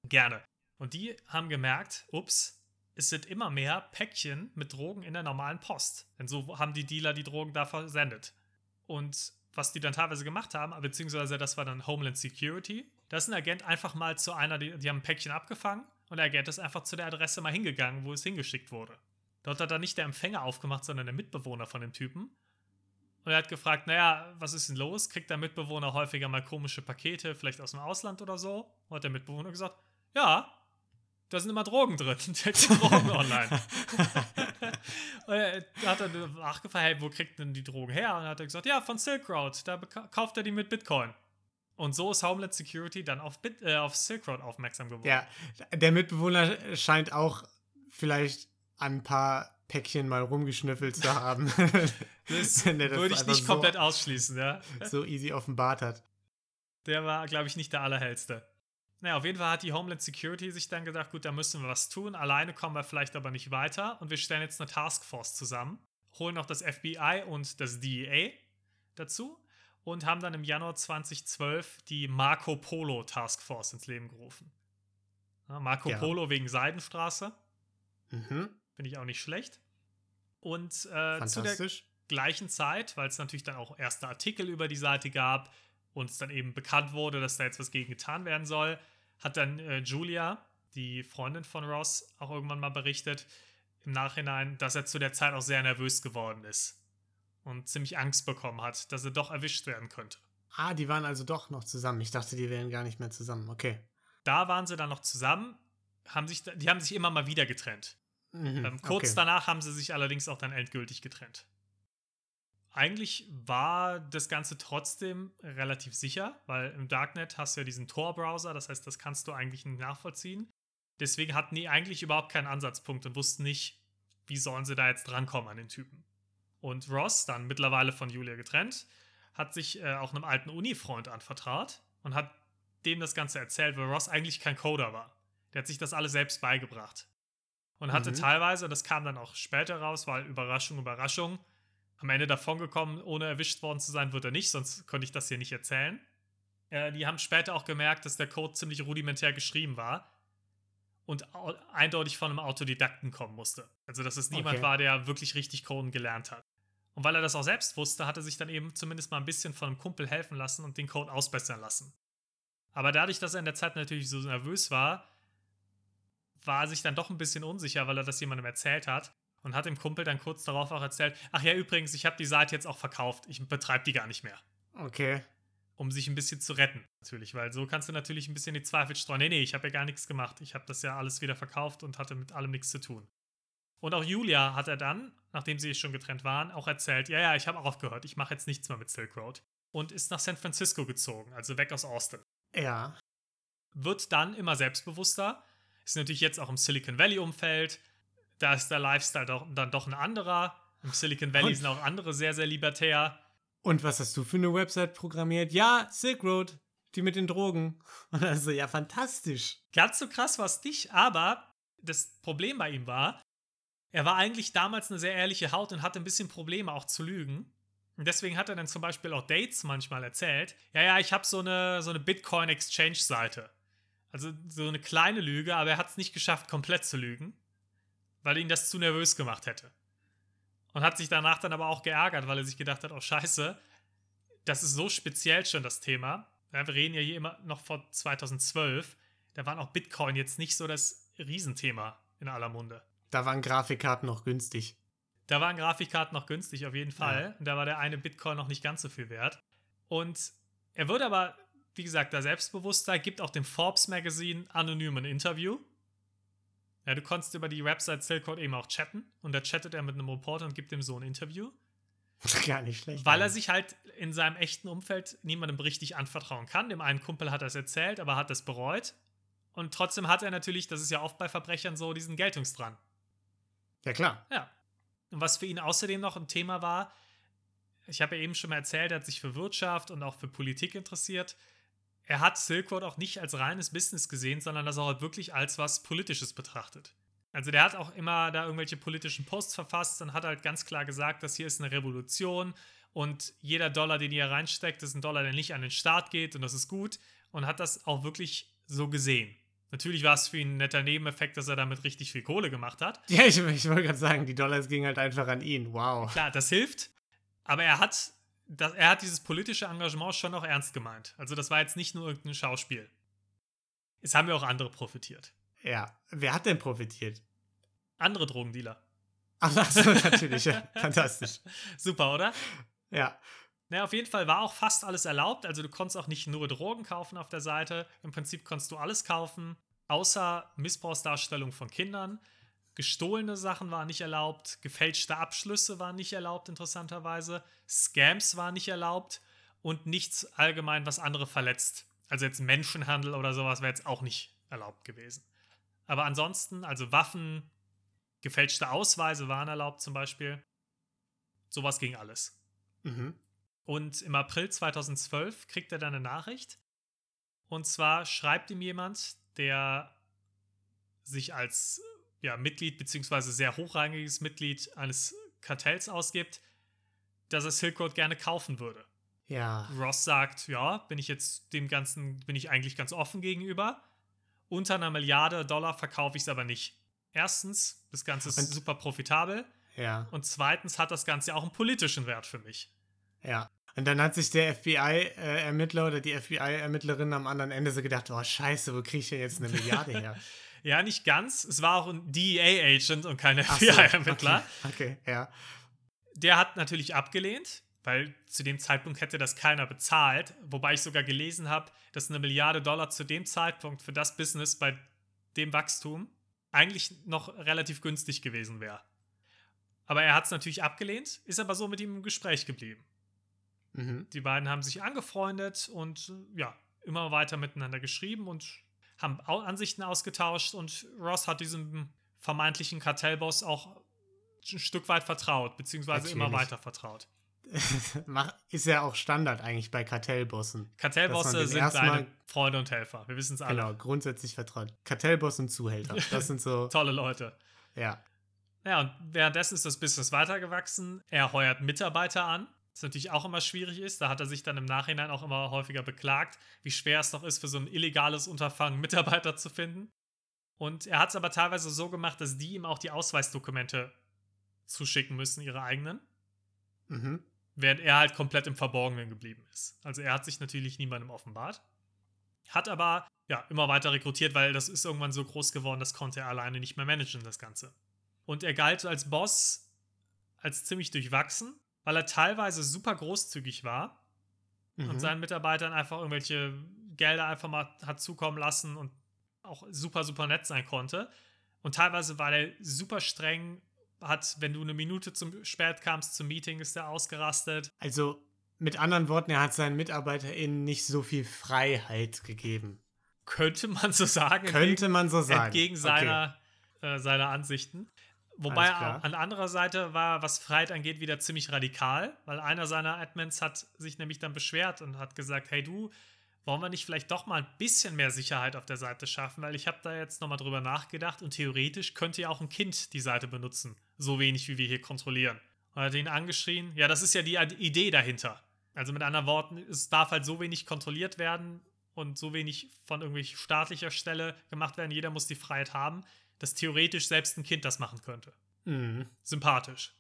Gerne. Und die haben gemerkt, ups, es sind immer mehr Päckchen mit Drogen in der normalen Post. Denn so haben die Dealer die Drogen da versendet. Und was die dann teilweise gemacht haben, beziehungsweise das war dann Homeland Security, da ist ein Agent einfach mal zu einer, die, die haben ein Päckchen abgefangen und der Agent ist einfach zu der Adresse mal hingegangen, wo es hingeschickt wurde. Dort hat dann nicht der Empfänger aufgemacht, sondern der Mitbewohner von dem Typen. Und er hat gefragt, naja, was ist denn los? Kriegt der Mitbewohner häufiger mal komische Pakete, vielleicht aus dem Ausland oder so? Und hat der Mitbewohner gesagt, ja, da sind immer Drogen drin. Der Drogen online. und er hat dann nachgefragt, hey, wo kriegt denn die Drogen her? Und dann hat er gesagt, ja, von Silk Road. Da kauft er die mit Bitcoin. Und so ist Homeland Security dann auf, Bit, äh, auf Silk Road aufmerksam geworden. Ja, der Mitbewohner scheint auch vielleicht an ein paar Päckchen mal rumgeschnüffelt zu haben. das, das würde ich nicht komplett so, ausschließen, ja. So easy offenbart hat. Der war, glaube ich, nicht der allerhellste. Naja, auf jeden Fall hat die Homeland Security sich dann gedacht, gut, da müssen wir was tun. Alleine kommen wir vielleicht aber nicht weiter. Und wir stellen jetzt eine Taskforce zusammen, holen noch das FBI und das DEA dazu und haben dann im Januar 2012 die Marco Polo Taskforce ins Leben gerufen. Marco ja. Polo wegen Seidenstraße. Mhm. Finde ich auch nicht schlecht. Und äh, zu der gleichen Zeit, weil es natürlich dann auch erste Artikel über die Seite gab und es dann eben bekannt wurde, dass da jetzt was gegen getan werden soll, hat dann äh, Julia, die Freundin von Ross, auch irgendwann mal berichtet im Nachhinein, dass er zu der Zeit auch sehr nervös geworden ist und ziemlich Angst bekommen hat, dass er doch erwischt werden könnte. Ah, die waren also doch noch zusammen. Ich dachte, die wären gar nicht mehr zusammen. Okay. Da waren sie dann noch zusammen, haben sich, die haben sich immer mal wieder getrennt. Mhm, ähm, kurz okay. danach haben sie sich allerdings auch dann endgültig getrennt. Eigentlich war das Ganze trotzdem relativ sicher, weil im Darknet hast du ja diesen Tor-Browser, das heißt, das kannst du eigentlich nicht nachvollziehen. Deswegen hatten die eigentlich überhaupt keinen Ansatzpunkt und wussten nicht, wie sollen sie da jetzt drankommen an den Typen. Und Ross, dann mittlerweile von Julia getrennt, hat sich äh, auch einem alten Uni-Freund anvertraut und hat dem das Ganze erzählt, weil Ross eigentlich kein Coder war. Der hat sich das alles selbst beigebracht. Und hatte Mhm. teilweise, das kam dann auch später raus, weil Überraschung, Überraschung, am Ende davongekommen, ohne erwischt worden zu sein, wird er nicht, sonst konnte ich das hier nicht erzählen. Äh, die haben später auch gemerkt, dass der Code ziemlich rudimentär geschrieben war und eindeutig von einem Autodidakten kommen musste. Also, dass es niemand Okay. war, der wirklich richtig Coden gelernt hat. Und weil er das auch selbst wusste, hat er sich dann eben zumindest mal ein bisschen von einem Kumpel helfen lassen und den Code ausbessern lassen. Aber dadurch, dass er in der Zeit natürlich so nervös war, war er sich dann doch ein bisschen unsicher, weil er das jemandem erzählt hat und hat dem Kumpel dann kurz darauf auch erzählt, ach ja, übrigens, ich habe die Seite jetzt auch verkauft, ich betreibe die gar nicht mehr. Okay. Um sich ein bisschen zu retten, natürlich, weil so kannst du natürlich ein bisschen die Zweifel streuen. Nee, nee, ich habe ja gar nichts gemacht. Ich habe das ja alles wieder verkauft und hatte mit allem nichts zu tun. Und auch Julia hat er dann, nachdem sie schon getrennt waren, auch erzählt, ja, ja, ich habe auch aufgehört, ich mache jetzt nichts mehr mit Silk Road. Und ist nach San Francisco gezogen, also weg aus Austin. Ja. Wird dann immer selbstbewusster, ist natürlich jetzt auch im Silicon Valley-Umfeld, da ist der Lifestyle doch, dann doch ein anderer. Im Silicon Valley Und- sind auch andere sehr, sehr libertär. Und was hast du für eine Website programmiert? Ja, Silk Road, die mit den Drogen. Und dann so, ja, fantastisch. Ganz so krass war es nicht, aber das Problem bei ihm war, er war eigentlich damals eine sehr ehrliche Haut und hatte ein bisschen Probleme auch zu lügen. Und deswegen hat er dann zum Beispiel auch Dates manchmal erzählt. Ja, ja, ich habe so eine, so eine Bitcoin-Exchange-Seite. Also so eine kleine Lüge, aber er hat es nicht geschafft, komplett zu lügen, weil ihn das zu nervös gemacht hätte. Und hat sich danach dann aber auch geärgert, weil er sich gedacht hat, oh scheiße, das ist so speziell schon das Thema. Ja, wir reden ja hier immer noch von 2012. Da waren auch Bitcoin jetzt nicht so das Riesenthema in aller Munde. Da waren Grafikkarten noch günstig. Da waren Grafikkarten noch günstig, auf jeden Fall. Und da war der eine Bitcoin noch nicht ganz so viel wert. Und er wird aber, wie gesagt, da selbstbewusster, gibt auch dem Forbes Magazine anonym ein Interview. Ja, du konntest über die Website Silkwood eben auch chatten. Und da chattet er mit einem Reporter und gibt ihm so ein Interview. Gar nicht schlecht. Weil er sich halt in seinem echten Umfeld niemandem richtig anvertrauen kann. Dem einen Kumpel hat er es erzählt, aber hat es bereut. Und trotzdem hat er natürlich, das ist ja oft bei Verbrechern so, diesen Geltungsdrang. Ja, klar. Ja. Und was für ihn außerdem noch ein Thema war, ich habe ja eben schon mal erzählt, er hat sich für Wirtschaft und auch für Politik interessiert. Er hat Silk Road auch nicht als reines Business gesehen, sondern das auch halt wirklich als was Politisches betrachtet. Also der hat auch immer da irgendwelche politischen Posts verfasst und hat halt ganz klar gesagt, das hier ist eine Revolution und jeder Dollar, den ihr reinsteckt, ist ein Dollar, der nicht an den Staat geht und das ist gut und hat das auch wirklich so gesehen. Natürlich war es für ihn ein netter Nebeneffekt, dass er damit richtig viel Kohle gemacht hat. Ja, ich, ich wollte gerade sagen, die Dollars gingen halt einfach an ihn. Wow. Klar, das hilft, aber er hat, das, er hat dieses politische Engagement schon noch ernst gemeint. Also das war jetzt nicht nur irgendein Schauspiel. Es haben ja auch andere profitiert. Ja. Wer hat denn profitiert? Andere Drogendealer. Ach, so, natürlich. Ja. Fantastisch. Super, oder? Ja. Naja, auf jeden Fall war auch fast alles erlaubt. Also du konntest auch nicht nur Drogen kaufen auf der Seite. Im Prinzip konntest du alles kaufen, außer Missbrauchsdarstellung von Kindern. Gestohlene Sachen waren nicht erlaubt, gefälschte Abschlüsse waren nicht erlaubt, interessanterweise. Scams waren nicht erlaubt und nichts allgemein, was andere verletzt. Also jetzt Menschenhandel oder sowas wäre jetzt auch nicht erlaubt gewesen. Aber ansonsten, also Waffen, gefälschte Ausweise waren erlaubt zum Beispiel. Sowas ging alles. Mhm. Und im April 2012 kriegt er dann eine Nachricht. Und zwar schreibt ihm jemand, der sich als ja, Mitglied beziehungsweise sehr hochrangiges Mitglied eines Kartells ausgibt, dass er Silk Road gerne kaufen würde. Ja. Ross sagt, ja, bin ich jetzt dem Ganzen, bin ich eigentlich ganz offen gegenüber. Unter einer Milliarde Dollar verkaufe ich es aber nicht. Erstens, das Ganze ist Und- super profitabel. Ja. Und zweitens hat das Ganze auch einen politischen Wert für mich. Ja. Und dann hat sich der FBI-Ermittler oder die FBI-Ermittlerin am anderen Ende so gedacht, oh scheiße, wo kriege ich denn jetzt eine Milliarde her? Ja, nicht ganz. Es war auch ein DEA-Agent und kein Ach so, FBI-Ermittler. Okay, okay, ja. Der hat natürlich abgelehnt, weil zu dem Zeitpunkt hätte das keiner bezahlt. Wobei ich sogar gelesen habe, dass eine Milliarde Dollar zu dem Zeitpunkt für das Business bei dem Wachstum eigentlich noch relativ günstig gewesen wäre. Aber er hat es natürlich abgelehnt, ist aber so mit ihm im Gespräch geblieben. Mhm. Die beiden haben sich angefreundet und äh, ja, immer weiter miteinander geschrieben und haben Ansichten ausgetauscht und Ross hat diesem vermeintlichen Kartellboss auch ein Stück weit vertraut, beziehungsweise immer Natürlich. weiter vertraut. ist ja auch Standard eigentlich bei Kartellbossen. Kartellbosse sind deine Freunde und Helfer. Wir wissen es alle. Genau, grundsätzlich vertraut. Kartellboss und Zuhälter. Das sind so, Tolle Leute. ja. Ja, und währenddessen ist das Business weitergewachsen. Er heuert Mitarbeiter an, was natürlich auch immer schwierig ist. Da hat er sich dann im Nachhinein auch immer häufiger beklagt, wie schwer es doch ist, für so ein illegales Unterfangen Mitarbeiter zu finden. Und er hat es aber teilweise so gemacht, dass die ihm auch die Ausweisdokumente zuschicken müssen, ihre eigenen, Mhm. während er halt komplett im Verborgenen geblieben ist. Also er hat sich natürlich niemandem offenbart. Hat aber ja immer weiter rekrutiert, weil das ist irgendwann so groß geworden, das konnte er alleine nicht mehr managen, das Ganze. Und er galt als Boss als ziemlich durchwachsen, weil er teilweise super großzügig war Mhm. und seinen Mitarbeitern einfach irgendwelche Gelder einfach mal hat zukommen lassen und auch super, super nett sein konnte. Und teilweise war der super streng, hat, wenn du eine Minute zum spät kamst zum Meeting, ist er ausgerastet. Also, mit anderen Worten, er hat seinen MitarbeiterInnen nicht so viel Freiheit gegeben. Könnte man so sagen. Könnte man so sagen. entgegen Okay. seiner, äh, seiner Ansichten. Wobei an anderer Seite war, was Freiheit angeht, wieder ziemlich radikal, weil einer seiner Admins hat sich nämlich dann beschwert und hat gesagt, hey du, wollen wir nicht vielleicht doch mal ein bisschen mehr Sicherheit auf der Seite schaffen, weil ich habe da jetzt nochmal drüber nachgedacht und theoretisch könnte ja auch ein Kind die Seite benutzen, so wenig wie wir hier kontrollieren. Und er hat ihn angeschrien, ja, das ist ja die Idee dahinter. Also mit anderen Worten, es darf halt so wenig kontrolliert werden und so wenig von irgendwelcher staatlicher Stelle gemacht werden. Jeder muss die Freiheit haben, dass theoretisch selbst ein Kind das machen könnte. Mhm. Sympathisch.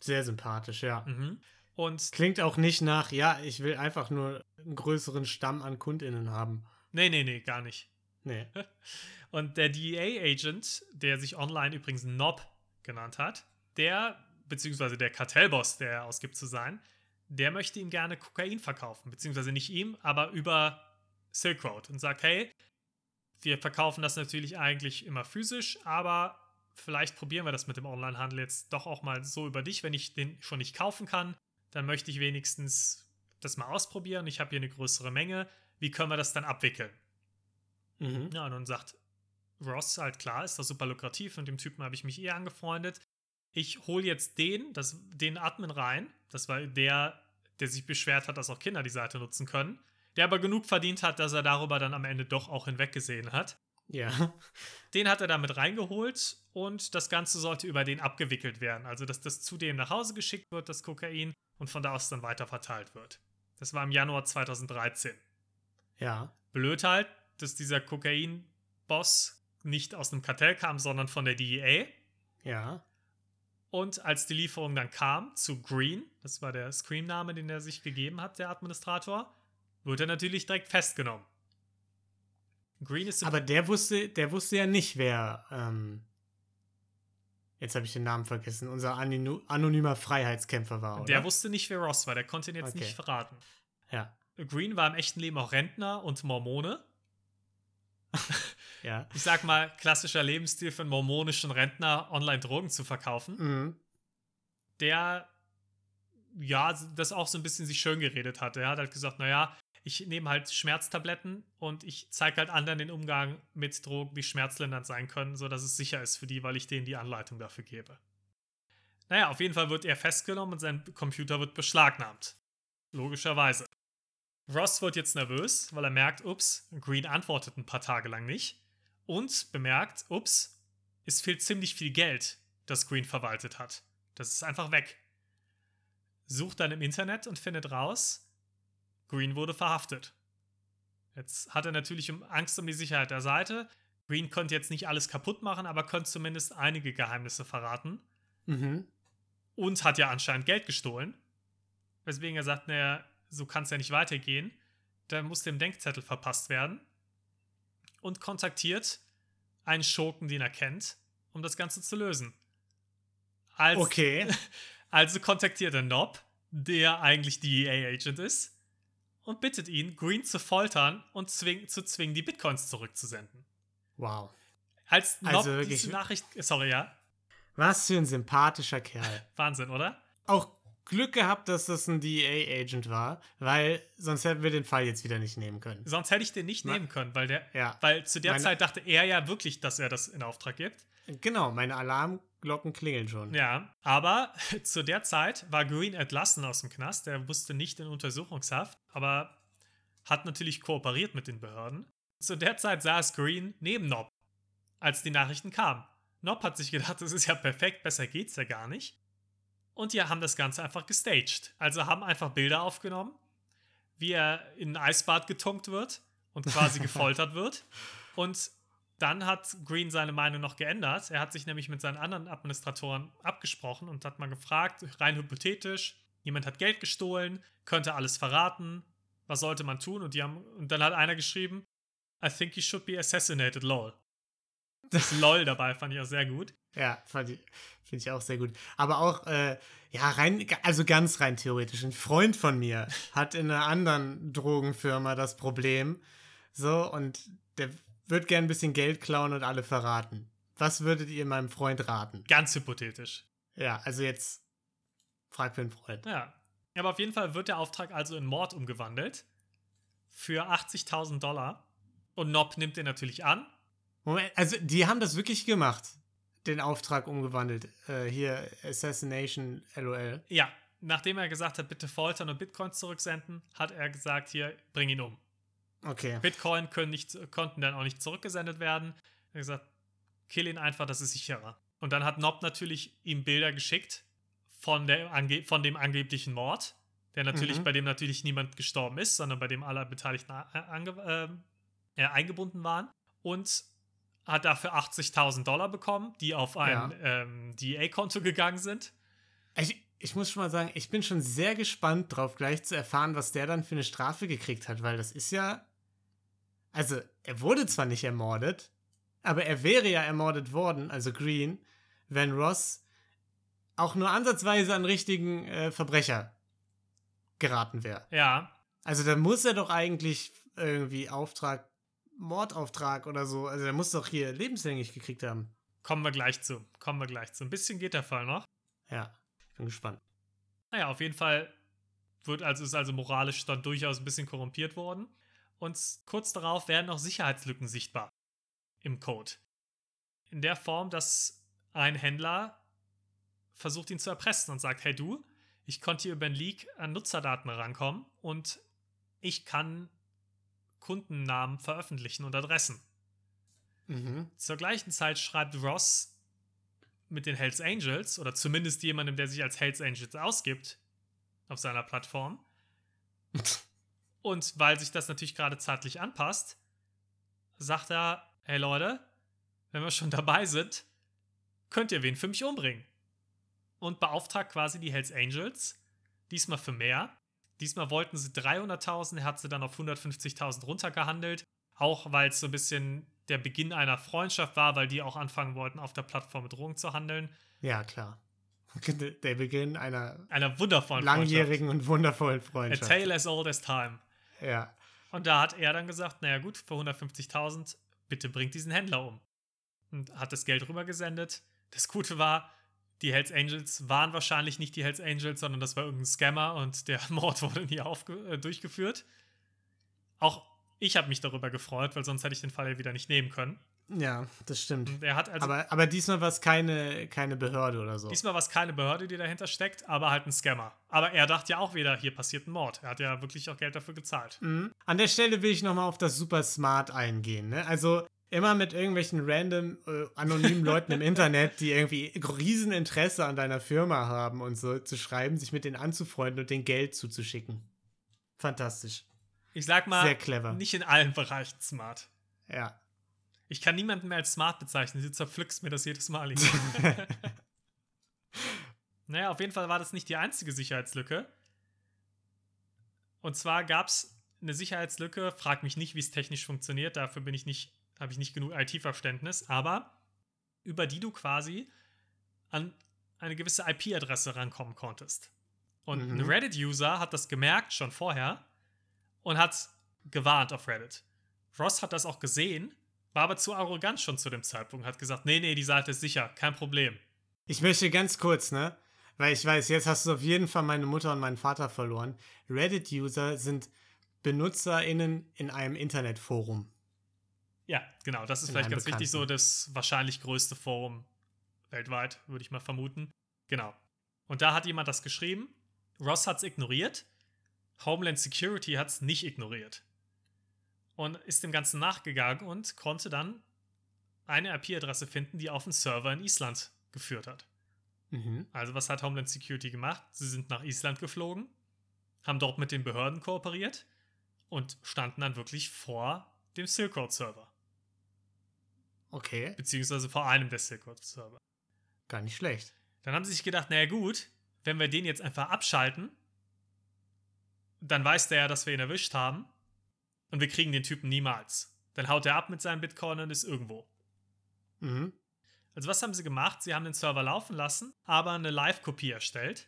Sehr sympathisch, ja. Mhm. Und Klingt auch nicht nach, ja, ich will einfach nur einen größeren Stamm an KundInnen haben. nee, nee, nee, gar nicht. Nee. Und der DEA-Agent, der sich online übrigens Nob genannt hat, der, beziehungsweise der Kartellboss, der er ausgibt zu sein, der möchte ihm gerne Kokain verkaufen. Beziehungsweise nicht ihm, aber über Silk Road und sagt, hey, wir verkaufen das natürlich eigentlich immer physisch, aber vielleicht probieren wir das mit dem Onlinehandel jetzt doch auch mal so über dich. Wenn ich den schon nicht kaufen kann, dann möchte ich wenigstens das mal ausprobieren. Ich habe hier eine größere Menge. Wie können wir das dann abwickeln? Mhm. Ja, und dann sagt Ross halt klar, ist das super lukrativ und dem Typen habe ich mich eh angefreundet. Ich hole jetzt den, das, den Admin rein. Das war der, der sich beschwert hat, dass auch Kinder die Seite nutzen können. Der aber genug verdient hat, dass er darüber dann am Ende doch auch hinweggesehen hat. Ja. Den hat er damit reingeholt und das Ganze sollte über den abgewickelt werden. Also, dass das zu dem nach Hause geschickt wird, das Kokain, und von da aus dann weiter verteilt wird. Das war im Januar 2013. Ja. Blöd halt, dass dieser Kokain-Boss nicht aus einem Kartell kam, sondern von der DEA. Ja. Und als die Lieferung dann kam zu Green, das war der Scream-Name, den er sich gegeben hat, der Administrator, wurde er natürlich direkt festgenommen. Green ist Aber der wusste, der wusste ja nicht, wer, ähm, jetzt habe ich den Namen vergessen, unser anony- anonymer Freiheitskämpfer war, oder? der wusste nicht, wer Ross war, der konnte ihn jetzt Okay. nicht verraten. Ja. Green war im echten Leben auch Rentner und Mormone. Ja. Ich sag mal, klassischer Lebensstil für einen mormonischen Rentner, online Drogen zu verkaufen. Mhm. der ja das auch so ein bisschen sich schön geredet hat. Er hat halt gesagt, naja, ich nehme halt Schmerztabletten und ich zeige halt anderen den Umgang mit Drogen, die schmerzlindernd sein können, sodass es sicher ist für die, weil ich denen die Anleitung dafür gebe. Naja, auf jeden Fall wird er festgenommen und sein Computer wird beschlagnahmt. Logischerweise. Ross wird jetzt nervös, weil er merkt, ups, Green antwortet ein paar Tage lang nicht. Und bemerkt, ups, es fehlt ziemlich viel Geld, das Green verwaltet hat. Das ist einfach weg. Sucht dann im Internet und findet raus, Green wurde verhaftet. Jetzt hat er natürlich Angst um die Sicherheit der Seite. Green konnte jetzt nicht alles kaputt machen, aber konnte zumindest einige Geheimnisse verraten. Mhm. Und hat ja anscheinend Geld gestohlen. Weswegen er sagt, naja, so kann es ja nicht weitergehen. Da muss dem Denkzettel verpasst werden. Und kontaktiert einen Schurken, den er kennt, um das Ganze zu lösen. Als, Okay. Also kontaktiert er Nob, der eigentlich DEA-Agent ist, und bittet ihn, Green zu foltern und zwing, zu zwingen, die Bitcoins zurückzusenden. Wow. Als Nob Also wirklich- diese Nachricht. Sorry, ja. Was für ein sympathischer Kerl. Wahnsinn, oder? Auch Glück gehabt, dass das ein DEA-Agent war, weil sonst hätten wir den Fall jetzt wieder nicht nehmen können. Sonst hätte ich den nicht Ma- nehmen können, weil der. Ja. Weil zu der Zeit dachte er ja wirklich, dass er das in Auftrag gibt. Genau, meine Glocken klingeln schon. Ja, aber zu der Zeit war Green entlassen aus dem Knast. Er musste nicht in Untersuchungshaft, aber hat natürlich kooperiert mit den Behörden. Zu der Zeit saß Green neben Nob, als die Nachrichten kamen. Nob hat sich gedacht, das ist ja perfekt, besser geht's ja gar nicht. Und die haben das Ganze einfach gestaged. Also haben einfach Bilder aufgenommen, wie er in ein Eisbad getunkt wird und quasi gefoltert wird. Und dann hat Green seine Meinung noch geändert. Er hat sich nämlich mit seinen anderen Administratoren abgesprochen und hat mal gefragt, rein hypothetisch, jemand hat Geld gestohlen, könnte alles verraten, was sollte man tun? Und, die haben, und dann hat einer geschrieben, I think he should be assassinated, lol. Das LOL dabei fand ich auch sehr gut. Ja, finde ich auch sehr gut. Aber auch, äh, ja, rein, also ganz rein theoretisch. Ein Freund von mir hat in einer anderen Drogenfirma das Problem. So, und der wird gern ein bisschen Geld klauen und alle verraten. Was würdet ihr meinem Freund raten? Ganz hypothetisch. Ja, also jetzt frag für einen Freund. Ja. Aber auf jeden Fall wird der Auftrag also in Mord umgewandelt. Für 80.000 Dollar. Und Nob nimmt den natürlich an. Moment, also die haben das wirklich gemacht. Den Auftrag umgewandelt. Äh, hier Assassination LOL. Ja, nachdem er gesagt hat, bitte foltern und Bitcoins zurücksenden, hat er gesagt, hier, bring ihn um. Okay. Bitcoin können nicht, konnten dann auch nicht zurückgesendet werden. Er hat gesagt, kill ihn einfach, das ist sicherer. Und dann hat Nob natürlich ihm Bilder geschickt von, der, von dem angeblichen Mord, der natürlich, mhm. bei dem natürlich niemand gestorben ist, sondern bei dem alle Beteiligten äh, äh, eingebunden waren. Und hat dafür 80.000 Dollar bekommen, die auf ein ja. ähm, DA-Konto gegangen sind. Ich, ich muss schon mal sagen, ich bin schon sehr gespannt drauf, gleich zu erfahren, was der dann für eine Strafe gekriegt hat, weil das ist ja. Also, er wurde zwar nicht ermordet, aber er wäre ja ermordet worden, also Green, wenn Ross auch nur ansatzweise an richtigen äh, Verbrecher geraten wäre. Ja. Also da muss er doch eigentlich irgendwie Auftrag, Mordauftrag oder so. Also er muss doch hier lebenslänglich gekriegt haben. Kommen wir gleich zu. Kommen wir gleich zu. Ein bisschen geht der Fall noch. Ja, ich bin gespannt. Naja, auf jeden Fall wird also, ist also moralisch dann durchaus ein bisschen korrumpiert worden. Und kurz darauf werden auch Sicherheitslücken sichtbar im Code. In der Form, dass ein Händler versucht ihn zu erpressen und sagt, hey du, ich konnte hier über ein Leak an Nutzerdaten rankommen und ich kann Kundennamen veröffentlichen und Adressen. Mhm. Zur gleichen Zeit schreibt Ross mit den Hells Angels oder zumindest jemandem, der sich als Hells Angels ausgibt, auf seiner Plattform. und weil sich das natürlich gerade zeitlich anpasst, sagt er, hey Leute, wenn wir schon dabei sind, könnt ihr wen für mich umbringen und beauftragt quasi die Hells Angels, diesmal für mehr. Diesmal wollten sie 300.000, er hat sie dann auf 150.000 runtergehandelt, auch weil es so ein bisschen der Beginn einer Freundschaft war, weil die auch anfangen wollten, auf der Plattform mit Drogen zu handeln. Ja, klar. Der Beginn einer, einer wundervollen langjährigen und wundervollen Freundschaft. A tale as old as time. Ja. Und da hat er dann gesagt, naja gut, für 150.000, bitte bringt diesen Händler um. Und hat das Geld rübergesendet. Das Gute war, die Hells Angels waren wahrscheinlich nicht die Hells Angels, sondern das war irgendein Scammer und der Mord wurde nie äh, durchgeführt. Auch ich habe mich darüber gefreut, weil sonst hätte ich den Fall ja wieder nicht nehmen können. Ja, das stimmt. Und er hat also aber, aber diesmal war es keine, keine Behörde oder so. Diesmal war es keine Behörde, die dahinter steckt, aber halt ein Scammer. Aber er dachte ja auch wieder, hier passiert ein Mord. Er hat ja wirklich auch Geld dafür gezahlt. Mhm. An der Stelle will ich nochmal auf das Super Smart eingehen. Ne? Also immer mit irgendwelchen random, äh, anonymen Leuten im Internet, die irgendwie Rieseninteresse an deiner Firma haben und so zu schreiben, sich mit denen anzufreunden und denen Geld zuzuschicken. Fantastisch. Ich sag mal, sehr clever. Nicht in allen Bereichen smart. Ja. Ich kann niemanden mehr als smart bezeichnen. Du zerpflückst mir das jedes Mal. naja, auf jeden Fall war das nicht die einzige Sicherheitslücke. Und zwar gab es eine Sicherheitslücke, frag mich nicht, wie es technisch funktioniert, dafür bin ich nicht habe ich nicht genug IT-Verständnis, aber über die du quasi an eine gewisse IP-Adresse rankommen konntest. Und mhm. ein Reddit-User hat das gemerkt schon vorher und hat gewarnt auf Reddit. Ross hat das auch gesehen, war aber zu arrogant schon zu dem Zeitpunkt, hat gesagt, nee, nee, die Seite ist sicher, kein Problem. Ich möchte ganz kurz, ne? Weil ich weiß, jetzt hast du auf jeden Fall meine Mutter und meinen Vater verloren. Reddit-User sind BenutzerInnen in einem Internetforum. Ja, genau. Das ist vielleicht ganz wichtig, so das wahrscheinlich größte Forum weltweit, würde ich mal vermuten. Genau. Und da hat jemand das geschrieben. Ross hat es ignoriert. Homeland Security hat es nicht ignoriert. Und ist dem Ganzen nachgegangen und konnte dann eine IP-Adresse finden, die auf einen Server in Island geführt hat. Mhm. Also was hat Homeland Security gemacht? Sie sind nach Island geflogen, haben dort mit den Behörden kooperiert und standen dann wirklich vor dem Silk Road Server. Okay, Beziehungsweise vor einem der Silk Road Server. gar nicht schlecht. Dann haben sie sich gedacht, naja gut, wenn wir den jetzt einfach abschalten, dann weiß der ja, dass wir ihn erwischt haben und wir kriegen den Typen niemals. Dann haut er ab mit seinem Bitcoin und ist irgendwo. Mhm. Also was haben sie gemacht? Sie haben den Server laufen lassen, aber eine Live-Kopie erstellt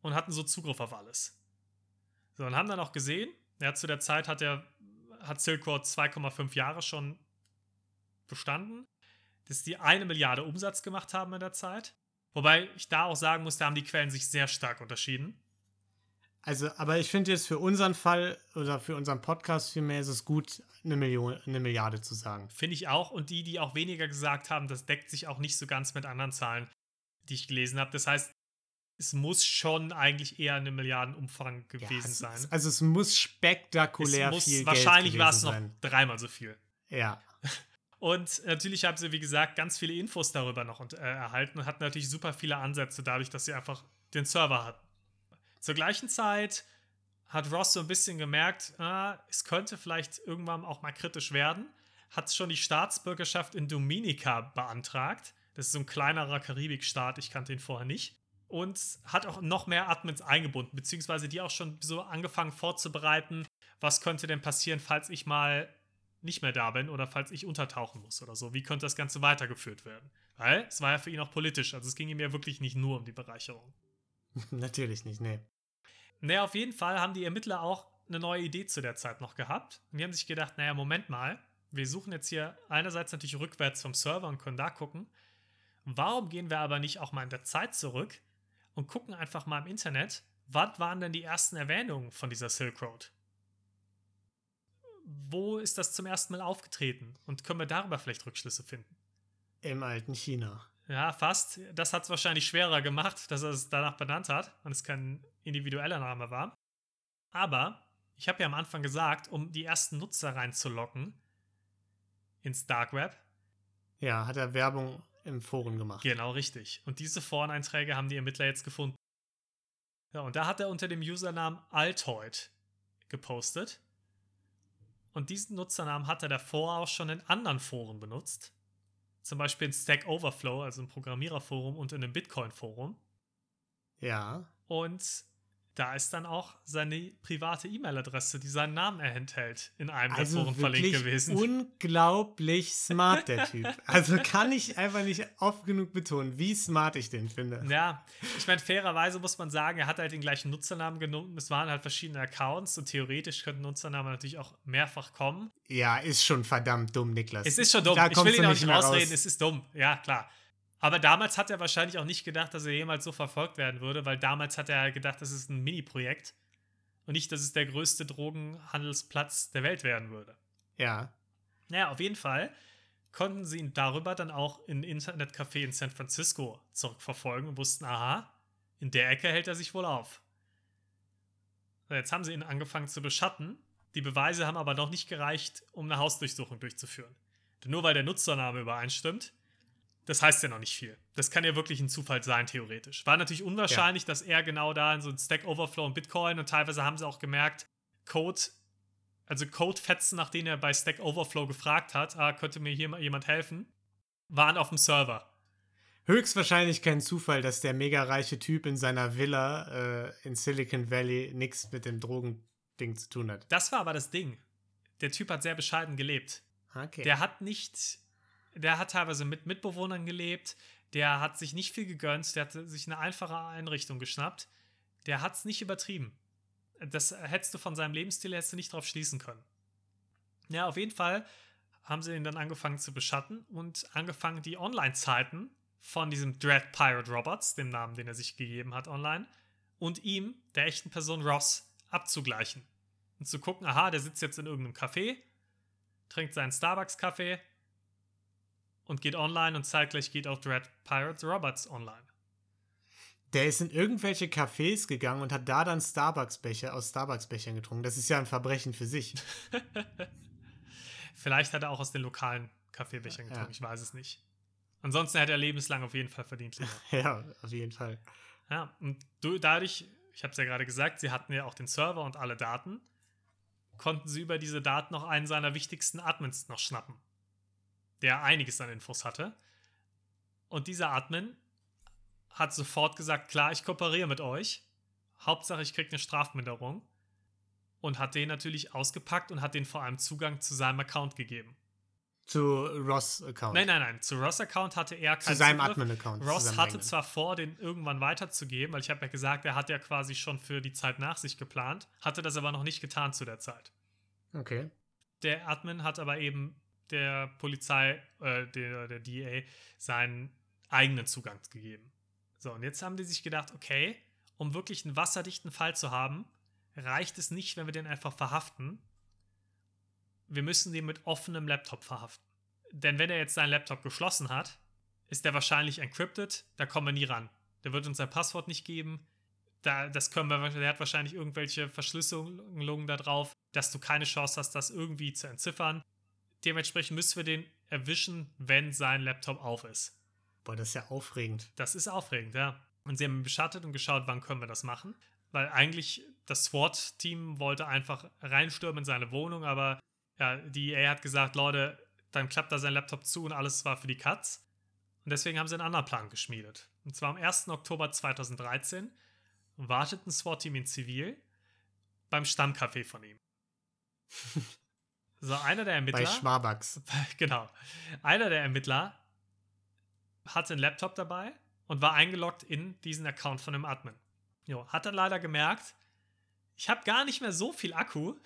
und hatten so Zugriff auf alles. So, und haben dann auch gesehen, ja, zu der Zeit hat er hat Silk Road 2,5 Jahre schon bestanden, dass die eine Milliarde Umsatz gemacht haben in der Zeit. Wobei ich da auch sagen muss, da haben die Quellen sich sehr stark unterschieden. Also, aber ich finde jetzt für unseren Fall oder für unseren Podcast vielmehr ist es gut, eine Million, eine Milliarde zu sagen. Finde ich auch. Und die, die auch weniger gesagt haben, das deckt sich auch nicht so ganz mit anderen Zahlen, die ich gelesen habe. Das heißt, es muss schon eigentlich eher eine Milliardenumfang Ja, gewesen es, sein. Also es muss spektakulär es muss, viel wahrscheinlich war es noch sein. dreimal so viel. Ja, Und natürlich haben sie, wie gesagt, ganz viele Infos darüber noch und, äh, erhalten und hatten natürlich super viele Ansätze dadurch, dass sie einfach den Server hatten. Zur gleichen Zeit hat Ross so ein bisschen gemerkt, ah, es könnte vielleicht irgendwann auch mal kritisch werden, hat schon die Staatsbürgerschaft in Dominica beantragt. Das ist so ein kleinerer Karibikstaat, ich kannte ihn vorher nicht. Und hat auch noch mehr Admins eingebunden, beziehungsweise die auch schon so angefangen vorzubereiten, was könnte denn passieren, falls ich mal nicht mehr da bin oder falls ich untertauchen muss oder so. Wie könnte das Ganze weitergeführt werden? Weil es war ja für ihn auch politisch, also es ging ihm ja wirklich nicht nur um die Bereicherung. natürlich nicht, nee. Naja, auf jeden Fall haben die Ermittler auch eine neue Idee zu der Zeit noch gehabt. Und die haben sich gedacht, naja, Moment mal, wir suchen jetzt hier einerseits natürlich rückwärts vom Server und können da gucken. Warum gehen wir aber nicht auch mal in der Zeit zurück und gucken einfach mal im Internet, was waren denn die ersten Erwähnungen von dieser Silk Road? Wo ist das zum ersten Mal aufgetreten? Und können wir darüber vielleicht Rückschlüsse finden? Im alten China. Ja, fast. Das hat es wahrscheinlich schwerer gemacht, dass er es danach benannt hat und es kein individueller Name war. Aber ich habe ja am Anfang gesagt, um die ersten Nutzer reinzulocken ins Dark Web. Ja, hat er Werbung im Forum gemacht. Genau richtig. Und diese Foreneinträge haben die Ermittler jetzt gefunden. Ja, und da hat er unter dem Usernamen Altoid gepostet. Und diesen Nutzernamen hat er davor auch schon in anderen Foren benutzt. Zum Beispiel in Stack Overflow, also im Programmiererforum und in einem Bitcoin-Forum. Ja. Und da ist dann auch seine private E-Mail-Adresse, die seinen Namen enthält, in einem der Also Foren verlinkt gewesen. unglaublich smart, der Typ. Also kann ich einfach nicht oft genug betonen, wie smart ich den finde. Ja, ich meine, fairerweise muss man sagen, er hat halt den gleichen Nutzernamen genommen. Es waren halt verschiedene Accounts und theoretisch könnten Nutzernamen natürlich auch mehrfach kommen. Ja, ist schon verdammt dumm, Niklas. Es ist schon dumm. Da ich will ihn auch nicht rausreden, raus. es ist dumm. Ja, klar. Aber damals hat er wahrscheinlich auch nicht gedacht, dass er jemals so verfolgt werden würde, weil damals hat er gedacht, das ist ein Mini-Projekt und nicht, dass es der größte Drogenhandelsplatz der Welt werden würde. Ja. Naja, auf jeden Fall konnten sie ihn darüber dann auch in ein Internetcafé in San Francisco zurückverfolgen und wussten, aha, in der Ecke hält er sich wohl auf. So, Jetzt haben sie ihn angefangen zu beschatten. Die Beweise haben aber noch nicht gereicht, um eine Hausdurchsuchung durchzuführen. Denn nur weil der Nutzername übereinstimmt, das heißt ja noch nicht viel. Das kann ja wirklich ein Zufall sein, theoretisch. War natürlich unwahrscheinlich, dass er genau da in so ein Stack Overflow und Bitcoin und teilweise haben sie auch gemerkt, Code, also Codefetzen, nach denen er bei Stack Overflow gefragt hat, ah, könnte mir hier mal jemand helfen, waren auf dem Server. Höchstwahrscheinlich kein Zufall, dass der mega reiche Typ in seiner Villa äh, in Silicon Valley nichts mit dem Drogending zu tun hat. Das war aber das Ding. Der Typ hat sehr bescheiden gelebt. Okay. Der hat nicht, der hat teilweise mit Mitbewohnern gelebt, der hat sich nicht viel gegönnt, der hat sich eine einfache Einrichtung geschnappt, der hat es nicht übertrieben. Das hättest du von seinem Lebensstil hättest du nicht drauf schließen können. Ja, auf jeden Fall haben sie ihn dann angefangen zu beschatten und angefangen, die Online-Zeiten von diesem Dread Pirate Roberts, dem Namen, den er sich gegeben hat online, und ihm, der echten Person Ross, abzugleichen. Und zu gucken, aha, der sitzt jetzt in irgendeinem Café, trinkt seinen Starbucks-Kaffee und geht online und zeitgleich geht auch Dread Pirates Roberts online. Der ist in irgendwelche Cafés gegangen und hat da dann Starbucks-Becher aus Starbucks-Bechern getrunken. Das ist ja ein Verbrechen für sich. Vielleicht hat er auch aus den lokalen Kaffeebechern getrunken, ja. ich weiß es nicht. Ansonsten hätte er lebenslang auf jeden Fall verdient. ja, auf jeden Fall. Ja, und du, dadurch, ich habe es ja gerade gesagt, sie hatten ja auch den Server und alle Daten, konnten sie über diese Daten noch einen seiner wichtigsten Admins noch schnappen, der einiges an Infos hatte. Und dieser Admin hat sofort gesagt, klar, ich kooperiere mit euch. Hauptsache, ich kriege eine Strafminderung. Und hat den natürlich ausgepackt und hat den vor allem Zugang zu seinem Account gegeben. Zu Ross Account. Nein, nein, nein. Zu Ross Account hatte er keinen Zu seinem Admin-Account. Ross hatte eigenen. zwar vor, den irgendwann weiterzugeben, weil ich habe ja gesagt, er hat ja quasi schon für die Zeit nach sich geplant, hatte das aber noch nicht getan zu der Zeit. Okay. Der Admin hat aber eben der Polizei, äh, der, der DA, seinen eigenen Zugang gegeben. So, und jetzt haben die sich gedacht, okay, um wirklich einen wasserdichten Fall zu haben, reicht es nicht, wenn wir den einfach verhaften. Wir müssen den mit offenem Laptop verhaften. Denn wenn er jetzt seinen Laptop geschlossen hat, ist der wahrscheinlich encrypted, da kommen wir nie ran. Der wird uns sein Passwort nicht geben. Da, das können wir, der hat wahrscheinlich irgendwelche Verschlüsselungen da drauf, dass du keine Chance hast, das irgendwie zu entziffern. Dementsprechend müssen wir den erwischen, wenn sein Laptop auf ist. Boah, das ist ja aufregend. Das ist aufregend, ja. Und sie haben beschattet und geschaut, wann können wir das machen. Weil eigentlich das SWAT-Team wollte einfach reinstürmen in seine Wohnung, aber ja, die EA hat gesagt, Leute, dann klappt da sein Laptop zu und alles war für die Katz. Und deswegen haben sie einen anderen Plan geschmiedet. Und zwar am 1. Oktober 2013 wartet ein SWAT-Team in Zivil beim Stammcafé von ihm. so, einer der Ermittler. Bei Schwabachs. Genau. Einer der Ermittler hatte einen Laptop dabei und war eingeloggt in diesen Account von dem Admin. Jo, hat dann leider gemerkt, ich habe gar nicht mehr so viel Akku.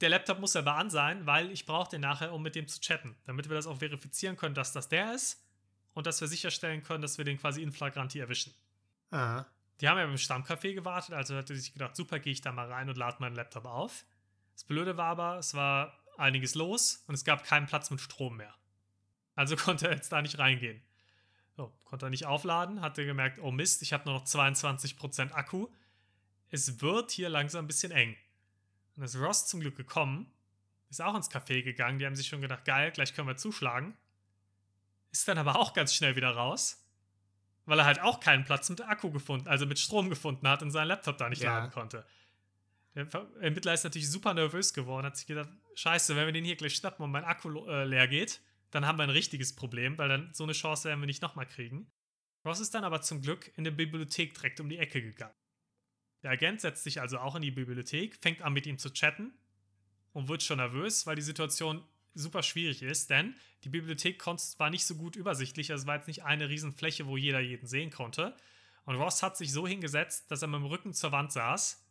Der Laptop muss aber an sein, weil ich brauche den nachher, um mit dem zu chatten, damit wir das auch verifizieren können, dass das der ist und dass wir sicherstellen können, dass wir den quasi in Flagranti erwischen. Aha. Die haben ja beim Stammcafé gewartet, also hat er sich gedacht, super, gehe ich da mal rein und lade meinen Laptop auf. Das Blöde war aber, es war einiges los und es gab keinen Platz mit Strom mehr. Also konnte er jetzt da nicht reingehen. So, konnte er nicht aufladen, hat er gemerkt, oh Mist, ich habe nur noch 22% Akku. Es wird hier langsam ein bisschen eng. Und ist Ross zum Glück gekommen, ist auch ins Café gegangen, die haben sich schon gedacht, geil, gleich können wir zuschlagen. Ist dann aber auch ganz schnell wieder raus, weil er halt auch keinen Platz mit Akku gefunden, also mit Strom gefunden hat und seinen Laptop da nicht ja. laden konnte. Der Ermittler ist natürlich super nervös geworden, hat sich gedacht, scheiße, wenn wir den hier gleich schnappen und mein Akku äh, leer geht, dann haben wir ein richtiges Problem, weil dann so eine Chance werden wir nicht nochmal kriegen. Ross ist dann aber zum Glück in der Bibliothek direkt um die Ecke gegangen. Der Agent setzt sich also auch in die Bibliothek, fängt an mit ihm zu chatten und wird schon nervös, weil die Situation super schwierig ist, denn die Bibliothek war nicht so gut übersichtlich, also es war jetzt nicht eine Riesenfläche, wo jeder jeden sehen konnte. Und Ross hat sich so hingesetzt, dass er mit dem Rücken zur Wand saß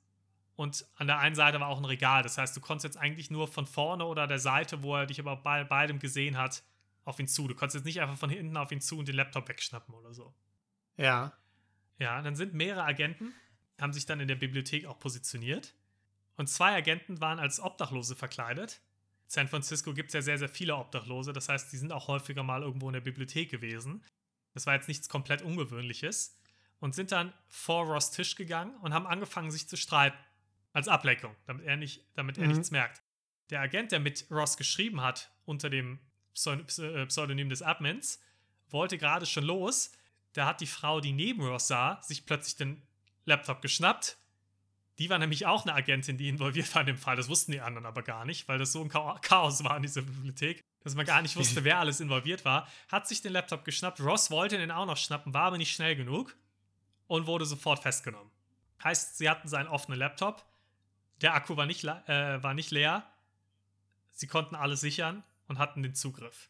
und an der einen Seite war auch ein Regal. Das heißt, du konntest jetzt eigentlich nur von vorne oder der Seite, wo er dich aber bei beidem gesehen hat, auf ihn zu. Du konntest jetzt nicht einfach von hinten auf ihn zu und den Laptop wegschnappen oder so. Ja. Ja, dann sind mehrere Agenten, haben sich dann in der Bibliothek auch positioniert. Und zwei Agenten waren als Obdachlose verkleidet. In San Francisco gibt es ja sehr, sehr viele Obdachlose. Das heißt, die sind auch häufiger mal irgendwo in der Bibliothek gewesen. Das war jetzt nichts komplett Ungewöhnliches. Und sind dann vor Ross Tisch gegangen und haben angefangen, sich zu streiten. Als Ablenkung, damit er, nicht, damit er mhm. nichts merkt. Der Agent, der mit Ross geschrieben hat, unter dem äh, Pseudonym des Admins, wollte gerade schon los. Da hat die Frau, die neben Ross sah, sich plötzlich den Laptop geschnappt. Die war nämlich auch eine Agentin, die involviert war in dem Fall. Das wussten die anderen aber gar nicht, weil das so ein Chaos war in dieser Bibliothek, dass man gar nicht wusste, wer alles involviert war. Hat sich den Laptop geschnappt. Ross wollte den auch noch schnappen, war aber nicht schnell genug und wurde sofort festgenommen. Heißt, sie hatten seinen offenen Laptop. Der Akku war nicht, äh, war nicht leer. Sie konnten alles sichern und hatten den Zugriff.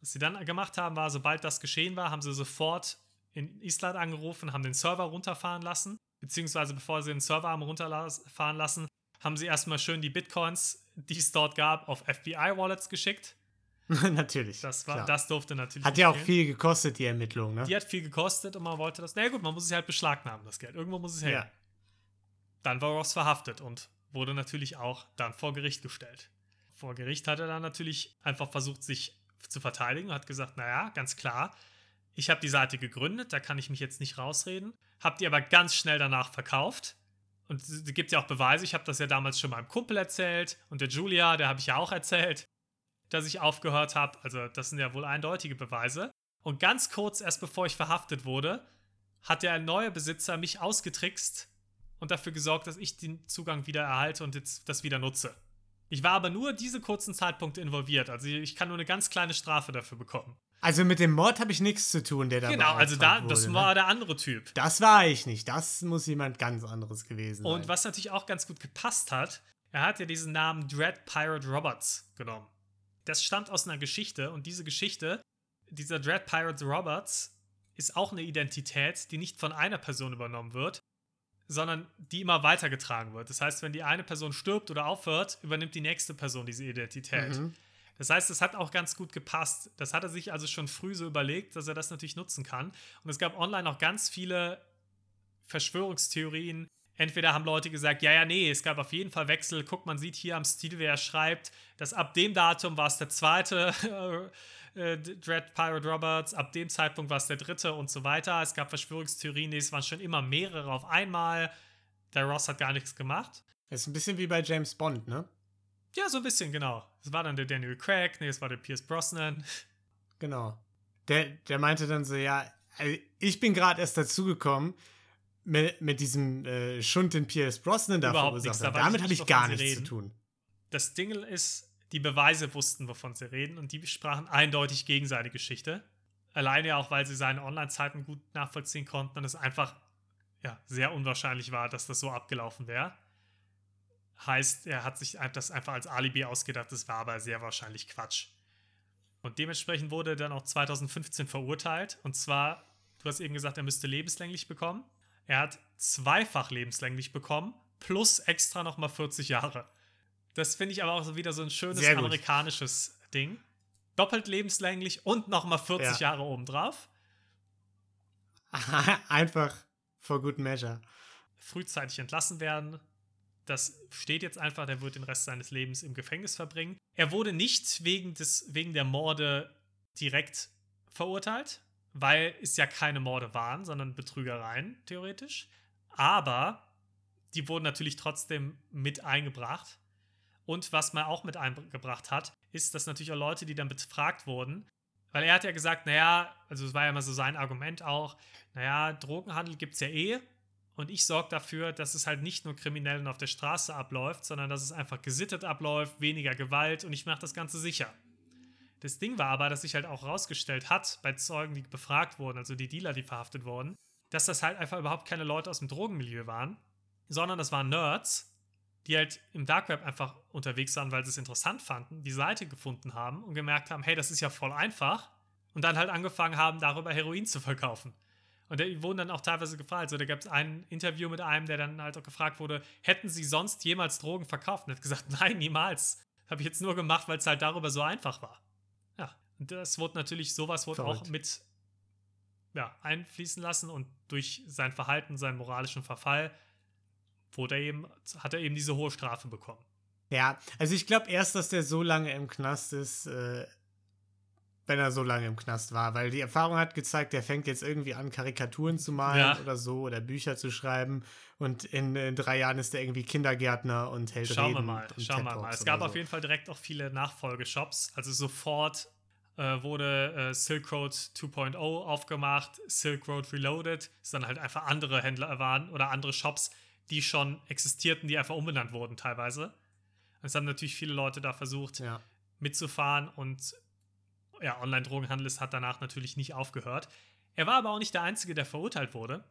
Was sie dann gemacht haben, war, sobald das geschehen war, haben sie sofort in Island angerufen, haben den Server runterfahren lassen, beziehungsweise bevor sie den Server haben runterfahren lassen, haben sie erstmal schön die Bitcoins, die es dort gab, auf FBI-Wallets geschickt. natürlich. Das, war, das durfte natürlich. Hat ja auch viel gekostet, die Ermittlung, ne? Die hat viel gekostet und man wollte das. Na naja, gut, man muss es halt beschlagnahmen, das Geld. Irgendwo muss es her. Ja. Dann war Ross verhaftet und wurde natürlich auch dann vor Gericht gestellt vor Gericht hat er dann natürlich einfach versucht, sich zu verteidigen und hat gesagt, naja, ganz klar, ich habe die Seite gegründet, da kann ich mich jetzt nicht rausreden, habe die aber ganz schnell danach verkauft. Und es gibt ja auch Beweise, ich habe das ja damals schon meinem Kumpel erzählt und der Julia, der habe ich ja auch erzählt, dass ich aufgehört habe. Also das sind ja wohl eindeutige Beweise. Und ganz kurz, erst bevor ich verhaftet wurde, hat der neue Besitzer mich ausgetrickst und dafür gesorgt, dass ich den Zugang wieder erhalte und jetzt das wieder nutze. Ich war aber nur diese kurzen Zeitpunkte involviert. Also ich kann nur eine ganz kleine Strafe dafür bekommen. Also mit dem Mord habe ich nichts zu tun, der da Genau, also da, wurde, das ne? war der andere Typ. Das war ich nicht. Das muss jemand ganz anderes gewesen sein. Und was natürlich auch ganz gut gepasst hat, er hat ja diesen Namen Dread Pirate Roberts genommen. Das stammt aus einer Geschichte und diese Geschichte, dieser Dread Pirate Roberts, ist auch eine Identität, die nicht von einer Person übernommen wird, sondern die immer weitergetragen wird. Das heißt, wenn die eine Person stirbt oder aufhört, übernimmt die nächste Person diese Identität. Mhm. Das heißt, es hat auch ganz gut gepasst. Das hat er sich also schon früh so überlegt, dass er das natürlich nutzen kann. Und es gab online auch ganz viele Verschwörungstheorien. Entweder haben Leute gesagt, ja, ja, nee, es gab auf jeden Fall Wechsel. Guck, man sieht hier am Stil, wer er schreibt, dass ab dem Datum war es der zweite äh, Dread Pirate Roberts, ab dem Zeitpunkt war es der dritte und so weiter. Es gab Verschwörungstheorien, es waren schon immer mehrere auf einmal. Der Ross hat gar nichts gemacht. Das ist ein bisschen wie bei James Bond, ne? Ja, so ein bisschen, genau. Es war dann der Daniel Craig, nee, es war der Pierce Brosnan. Genau. Der, der meinte dann so, ja, also ich bin gerade erst dazugekommen mit, mit diesem äh, Schund, den Pierce Brosnan da verursacht hat. Damit habe ich gar nichts zu reden. tun. Das Ding ist, die Beweise wussten, wovon sie reden und die sprachen eindeutig gegen seine Geschichte. Alleine auch, weil sie seine Online-Zeiten gut nachvollziehen konnten und es einfach ja, sehr unwahrscheinlich war, dass das so abgelaufen wäre. Heißt, er hat sich das einfach als Alibi ausgedacht, das war aber sehr wahrscheinlich Quatsch. Und dementsprechend wurde er dann auch 2015 verurteilt. Und zwar, du hast eben gesagt, er müsste lebenslänglich bekommen. Er hat zweifach lebenslänglich bekommen, plus extra nochmal 40 Jahre. Das finde ich aber auch wieder so ein schönes amerikanisches Ding. Doppelt lebenslänglich und nochmal 40 Ja. Jahre obendrauf. Einfach for good measure. frühzeitig entlassen werden. Das steht jetzt einfach, der wird den Rest seines Lebens im Gefängnis verbringen. Er wurde nicht wegen, des, wegen der Morde direkt verurteilt, weil es ja keine Morde waren, sondern Betrügereien, theoretisch. Aber die wurden natürlich trotzdem mit eingebracht. Und was man auch mit eingebracht hat, ist, dass natürlich auch Leute, die dann befragt wurden, weil er hat ja gesagt, naja, also es war ja immer so sein Argument auch, naja, Drogenhandel gibt es ja eh. Und ich sorge dafür, dass es halt nicht nur kriminell und auf der Straße abläuft, sondern dass es einfach gesittet abläuft, weniger Gewalt und ich mache das Ganze sicher. Das Ding war aber, dass sich halt auch rausgestellt hat, bei Zeugen, die befragt wurden, also die Dealer, die verhaftet wurden, dass das halt einfach überhaupt keine Leute aus dem Drogenmilieu waren, sondern das waren Nerds, die halt im Dark Web einfach unterwegs waren, weil sie es interessant fanden, die Seite gefunden haben und gemerkt haben, hey, das ist ja voll einfach und dann halt angefangen haben, darüber Heroin zu verkaufen. Und die wurden dann auch teilweise gefragt. Also da gab es ein Interview mit einem, der dann halt auch gefragt wurde, hätten sie sonst jemals Drogen verkauft? Und er hat gesagt, nein, niemals. Habe ich jetzt nur gemacht, weil es halt darüber so einfach war. Ja, und das wurde natürlich, sowas wurde auch Verrückt. mit ja, einfließen lassen und durch sein Verhalten, seinen moralischen Verfall, wurde er eben, hat er eben diese hohe Strafe bekommen. Ja, also ich glaube erst, dass der so lange im Knast ist, äh, wenn er so lange im Knast war, weil die Erfahrung hat gezeigt, der fängt jetzt irgendwie an, Karikaturen zu malen Ja. oder so oder Bücher zu schreiben und in, in drei Jahren ist er irgendwie Kindergärtner und hält Schauen wir Reden mal, und schauen wir mal. Es gab oder auf so. jeden Fall direkt auch viele Nachfolgeshops. Also sofort äh, wurde äh, Silk Road 2.0 aufgemacht, Silk Road Reloaded, es dann halt einfach andere Händler waren oder andere Shops, die schon existierten, die einfach umbenannt wurden teilweise. Es haben natürlich viele Leute da versucht, Ja. mitzufahren und ja, Online-Drogenhandel ist- hat danach natürlich nicht aufgehört. Er war aber auch nicht der Einzige, der verurteilt wurde.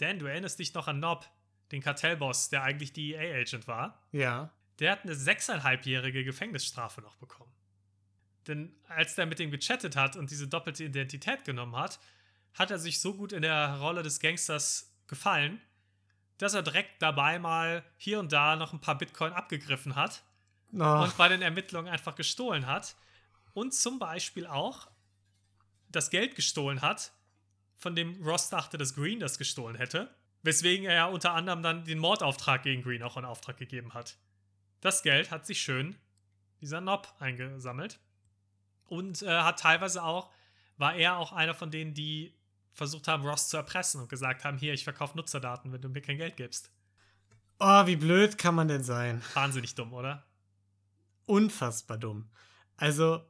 Denn du erinnerst dich noch an Nob, den Kartellboss, der eigentlich DEA-Agent war. Ja. Der hat eine sechseinhalbjährige Gefängnisstrafe noch bekommen. Denn als der mit dem gechattet hat und diese doppelte Identität genommen hat, hat er sich so gut in der Rolle des Gangsters gefallen, dass er direkt dabei mal hier und da noch ein paar Bitcoin abgegriffen hat Oh, und bei den Ermittlungen einfach gestohlen hat. Und zum Beispiel auch das Geld gestohlen hat, von dem Ross dachte, dass Green das gestohlen hätte. Weswegen er ja unter anderem dann den Mordauftrag gegen Green auch in Auftrag gegeben hat. Das Geld hat sich schön dieser Nob eingesammelt. Und äh, hat teilweise auch, war er auch einer von denen, die versucht haben, Ross zu erpressen und gesagt haben, hier, ich verkaufe Nutzerdaten, wenn du mir kein Geld gibst. Oh, wie blöd kann man denn sein? Wahnsinnig dumm, oder? Unfassbar dumm. Also,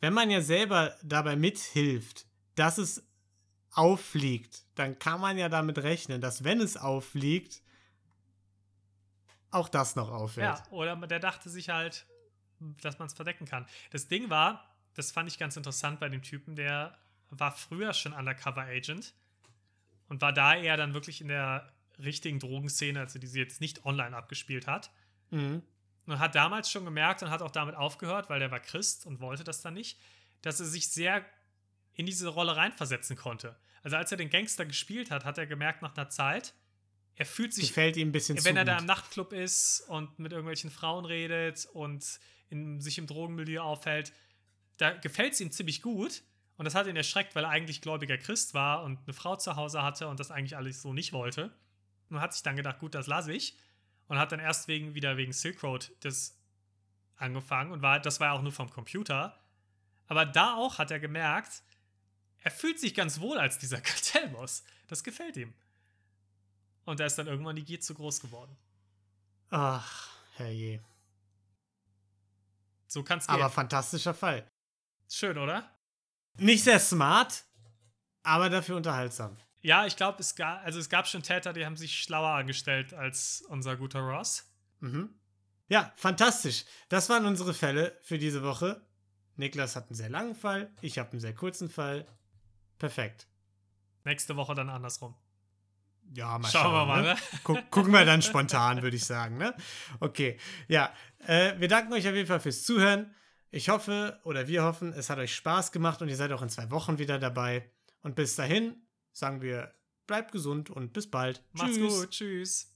wenn man ja selber dabei mithilft, dass es auffliegt, dann kann man ja damit rechnen, dass wenn es auffliegt, auch das noch auffällt. Ja, oder der dachte sich halt, dass man es verdecken kann. Das Ding war, das fand ich ganz interessant bei dem Typen, der war früher schon Undercover Agent und war da eher dann wirklich in der richtigen Drogenszene, also die sie jetzt nicht online abgespielt hat. Mhm. Und hat damals schon gemerkt und hat auch damit aufgehört, weil der war Christ und wollte das dann nicht, dass er sich sehr in diese Rolle reinversetzen konnte. Also als er den Gangster gespielt hat, hat er gemerkt nach einer Zeit, er fühlt sich. Gefällt ihm ein bisschen Wenn er da gut. im Nachtclub ist und mit irgendwelchen Frauen redet und in, sich im Drogenmilieu aufhält, da gefällt es ihm ziemlich gut. Und das hat ihn erschreckt, weil er eigentlich gläubiger Christ war und eine Frau zu Hause hatte und das eigentlich alles so nicht wollte. Und hat sich dann gedacht, gut, das lasse ich. Und hat dann erst wegen, wieder wegen Silk Road das angefangen und war, das war ja auch nur vom Computer. Aber da auch hat er gemerkt, er fühlt sich ganz wohl als dieser Kartellboss. Das gefällt ihm. Und da ist dann irgendwann die Gier zu groß geworden. Ach, herrje. So kann es gehen. Aber fantastischer Fall. Schön, oder? Nicht sehr smart, aber dafür unterhaltsam. Ja, ich glaube, es, ga, also es gab schon Täter, die haben sich schlauer angestellt als unser guter Ross. Mhm. Ja, fantastisch. Das waren unsere Fälle für diese Woche. Niklas hat einen sehr langen Fall, ich habe einen sehr kurzen Fall. Perfekt. Nächste Woche dann andersrum. Ja, mal Schauen schauen. wir mal, ne? ne? Guck, gucken wir dann spontan, würde ich sagen. Ne? Okay, ja. Äh, wir danken euch auf jeden Fall fürs Zuhören. Ich hoffe, oder wir hoffen, es hat euch Spaß gemacht und ihr seid auch in zwei Wochen wieder dabei. Und bis dahin sagen wir, bleibt gesund und bis bald. Macht's Tschüss. gut. Tschüss.